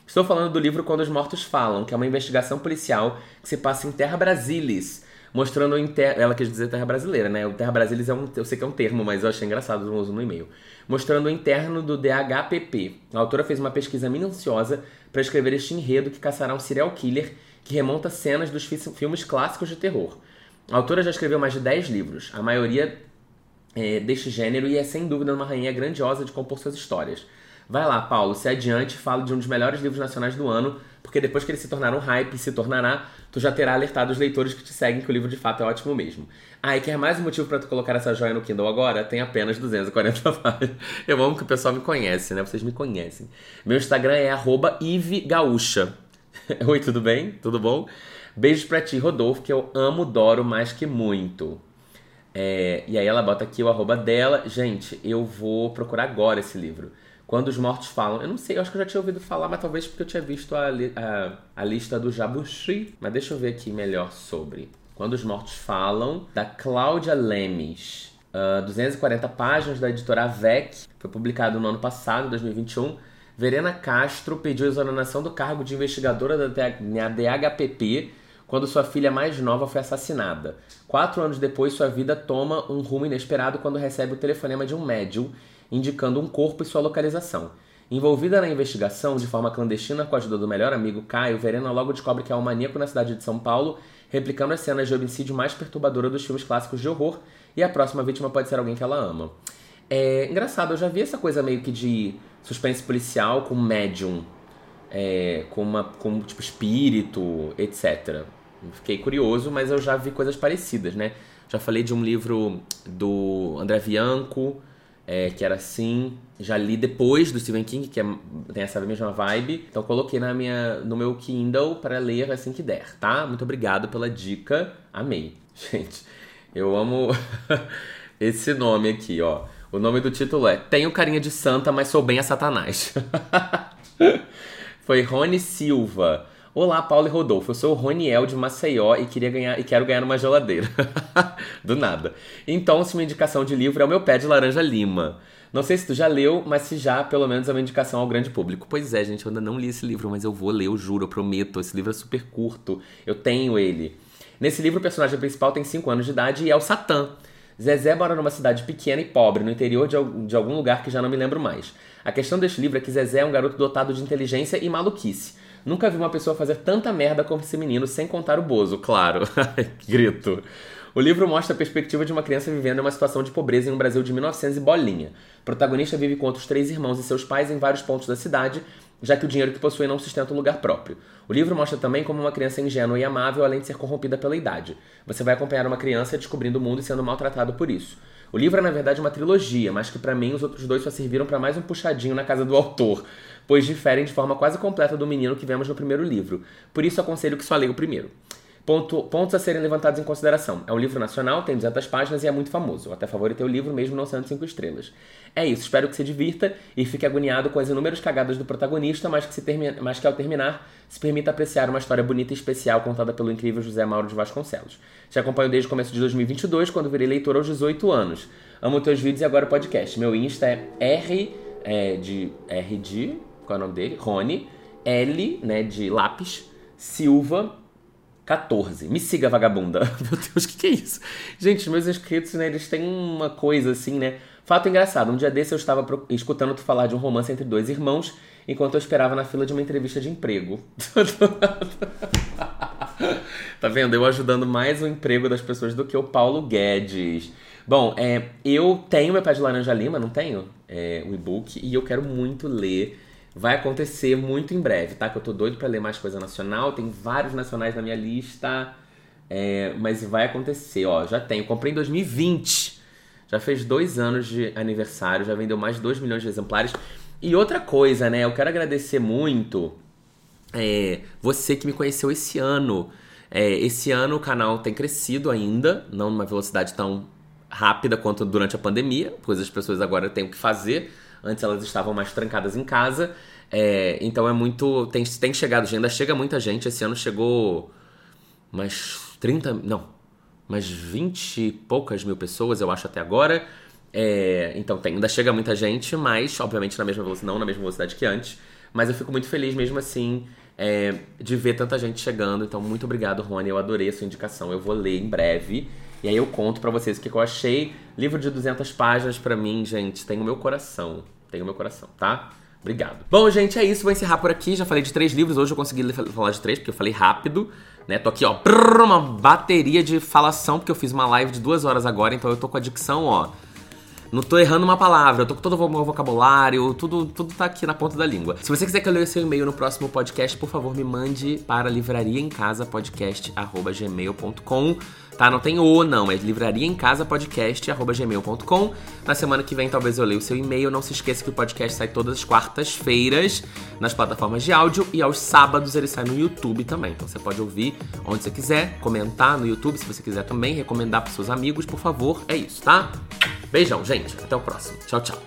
Estou falando do livro Quando os Mortos Falam, que é uma investigação policial que se passa em Terra Brasilis, mostrando o ela quis dizer Terra Brasileira, né? O Terra Brasilis é um, eu sei que é um termo, mas eu achei engraçado o uso no e-mail mostrando o interno do DHPP. A autora fez uma pesquisa minuciosa para escrever este enredo que caçará um serial killer que remonta cenas dos filmes clássicos de terror. A autora já escreveu mais de 10 livros, a maioria é, deste gênero, e é sem dúvida uma rainha grandiosa de compor suas histórias. Vai lá, Paulo, se adiante, fala de um dos melhores livros nacionais do ano, porque depois que ele se tornar um hype se tornará, tu já terá alertado os leitores que te seguem que o livro de fato é ótimo mesmo. Ah, e quer mais um motivo para tu colocar essa joia no Kindle agora? Tem apenas 240 páginas. Eu amo que o pessoal me conhece, né? Vocês me conhecem. Meu Instagram é @ivegaúcha. Oi, tudo bem? Tudo bom? Beijos pra ti, Rodolfo, que eu amo, Doro mais que muito. É, e aí ela bota aqui o arroba dela. Gente, eu vou procurar agora esse livro. Quando os mortos falam. Eu não sei, eu acho que eu já tinha ouvido falar, mas talvez porque eu tinha visto a, a, a lista do Jabushi. Mas deixa eu ver aqui melhor sobre. Quando os mortos falam, da Cláudia Lemes. Uh, 240 páginas da editora AVEC. Foi publicado no ano passado, 2021. Verena Castro pediu exoneração do cargo de investigadora da DHPP quando sua filha mais nova foi assassinada. Quatro anos depois, sua vida toma um rumo inesperado quando recebe o telefonema de um médium indicando um corpo e sua localização. Envolvida na investigação, de forma clandestina com a ajuda do melhor amigo Caio, Verena logo descobre que há um maníaco na cidade de São Paulo, replicando as cenas de homicídio mais perturbadoras dos filmes clássicos de horror, e a próxima vítima pode ser alguém que ela ama. É engraçado, eu já vi essa coisa meio que de suspense policial com médium, é, com, uma, com tipo espírito, etc. Fiquei curioso, mas eu já vi coisas parecidas, né? Já falei de um livro do André Bianco, é, que era assim. Já li depois do Stephen King, que é, tem essa mesma vibe. Então coloquei na minha, no meu Kindle para ler assim que der, tá? Muito obrigado pela dica. Amei. Gente, eu amo esse nome aqui, ó. O nome do título é Tenho carinha de santa, mas sou bem a satanás. Foi Rony Silva. Olá, Paulo e Rodolfo. Eu sou o Roniel de Maceió e queria ganhar e quero ganhar uma geladeira. Do nada. Então, se uma indicação de livro é o meu pé de laranja lima. Não sei se tu já leu, mas se já, pelo menos é uma indicação ao grande público. Pois é, gente, eu ainda não li esse livro, mas eu vou ler, eu juro, eu prometo. Esse livro é super curto. Eu tenho ele. Nesse livro, o personagem principal tem 5 anos de idade e é o Satã. Zezé mora numa cidade pequena e pobre, no interior de, de algum lugar que já não me lembro mais. A questão deste livro é que Zezé é um garoto dotado de inteligência e maluquice. Nunca vi uma pessoa fazer tanta merda como esse menino, sem contar o Bozo, claro. Grito. O livro mostra a perspectiva de uma criança vivendo em uma situação de pobreza em um Brasil de 1900 e bolinha. O protagonista vive com outros três irmãos e seus pais em vários pontos da cidade, já que o dinheiro que possui não sustenta um lugar próprio. O livro mostra também como uma criança ingênua e amável, além de ser corrompida pela idade. Você vai acompanhar uma criança descobrindo o mundo e sendo maltratado por isso. O livro é na verdade uma trilogia, mas que para mim os outros dois só serviram para mais um puxadinho na casa do autor pois diferem de forma quase completa do menino que vemos no primeiro livro. Por isso aconselho que só leia o primeiro. Ponto, pontos a serem levantados em consideração. É um livro nacional, tem 200 páginas e é muito famoso. Eu até favoritei o livro mesmo não sendo 5 estrelas. É isso, espero que se divirta e fique agoniado com as inúmeras cagadas do protagonista, mas que, se mas que ao terminar se permita apreciar uma história bonita e especial contada pelo incrível José Mauro de Vasconcelos. Te acompanho desde o começo de 2022, quando virei leitor aos 18 anos. Amo teus vídeos e agora o podcast. Meu Insta é R é, de R de qual é o nome dele? Rony, L, né, de lápis, Silva, 14. Me siga, vagabunda. Meu Deus, o que, que é isso? Gente, meus inscritos, né, eles têm uma coisa assim, né? Fato engraçado, um dia desse eu estava escutando tu falar de um romance entre dois irmãos enquanto eu esperava na fila de uma entrevista de emprego. tá vendo? Eu ajudando mais o emprego das pessoas do que o Paulo Guedes. Bom, é, eu tenho meu pé de laranja lima, não tenho? É, e-book, e eu quero muito ler. Vai acontecer muito em breve, tá? Que eu tô doido para ler mais coisa nacional. Tem vários nacionais na minha lista. É, mas vai acontecer, ó. Já tenho. Comprei em 2020. Já fez dois anos de aniversário, já vendeu mais de 2 milhões de exemplares. E outra coisa, né? Eu quero agradecer muito é, você que me conheceu esse ano. É, esse ano o canal tem crescido ainda, não numa velocidade tão rápida quanto durante a pandemia, pois as pessoas agora têm o que fazer. Antes elas estavam mais trancadas em casa. É, então é muito. Tem, tem chegado ainda chega muita gente. Esse ano chegou mais 30. Não, mais 20 e poucas mil pessoas, eu acho, até agora. É, então tem, ainda chega muita gente, mas obviamente na mesma velocidade, não na mesma velocidade que antes. Mas eu fico muito feliz mesmo assim é, de ver tanta gente chegando. Então, muito obrigado, Rony. Eu adorei a sua indicação. Eu vou ler em breve. E aí eu conto para vocês o que eu achei. Livro de 200 páginas para mim, gente, tem o meu coração. Tem o meu coração, tá? Obrigado. Bom, gente, é isso. Vou encerrar por aqui. Já falei de três livros. Hoje eu consegui falar de três, porque eu falei rápido. Né? Tô aqui, ó, uma bateria de falação, porque eu fiz uma live de duas horas agora, então eu tô com a dicção, ó não tô errando uma palavra, eu tô com todo o meu vocabulário, tudo, tudo tá aqui na ponta da língua. Se você quiser que eu leia seu e-mail no próximo podcast, por favor, me mande para livrariaemcasapodcast.gmail.com tá? Não tem o não, é livrariaemcasapodcast.gmail.com. Na semana que vem talvez eu leia o seu e-mail. Não se esqueça que o podcast sai todas as quartas-feiras nas plataformas de áudio e aos sábados ele sai no YouTube também. Então você pode ouvir onde você quiser, comentar no YouTube se você quiser também, recomendar para seus amigos, por favor. É isso, tá? Beijão, gente. Até o próximo. Tchau, tchau.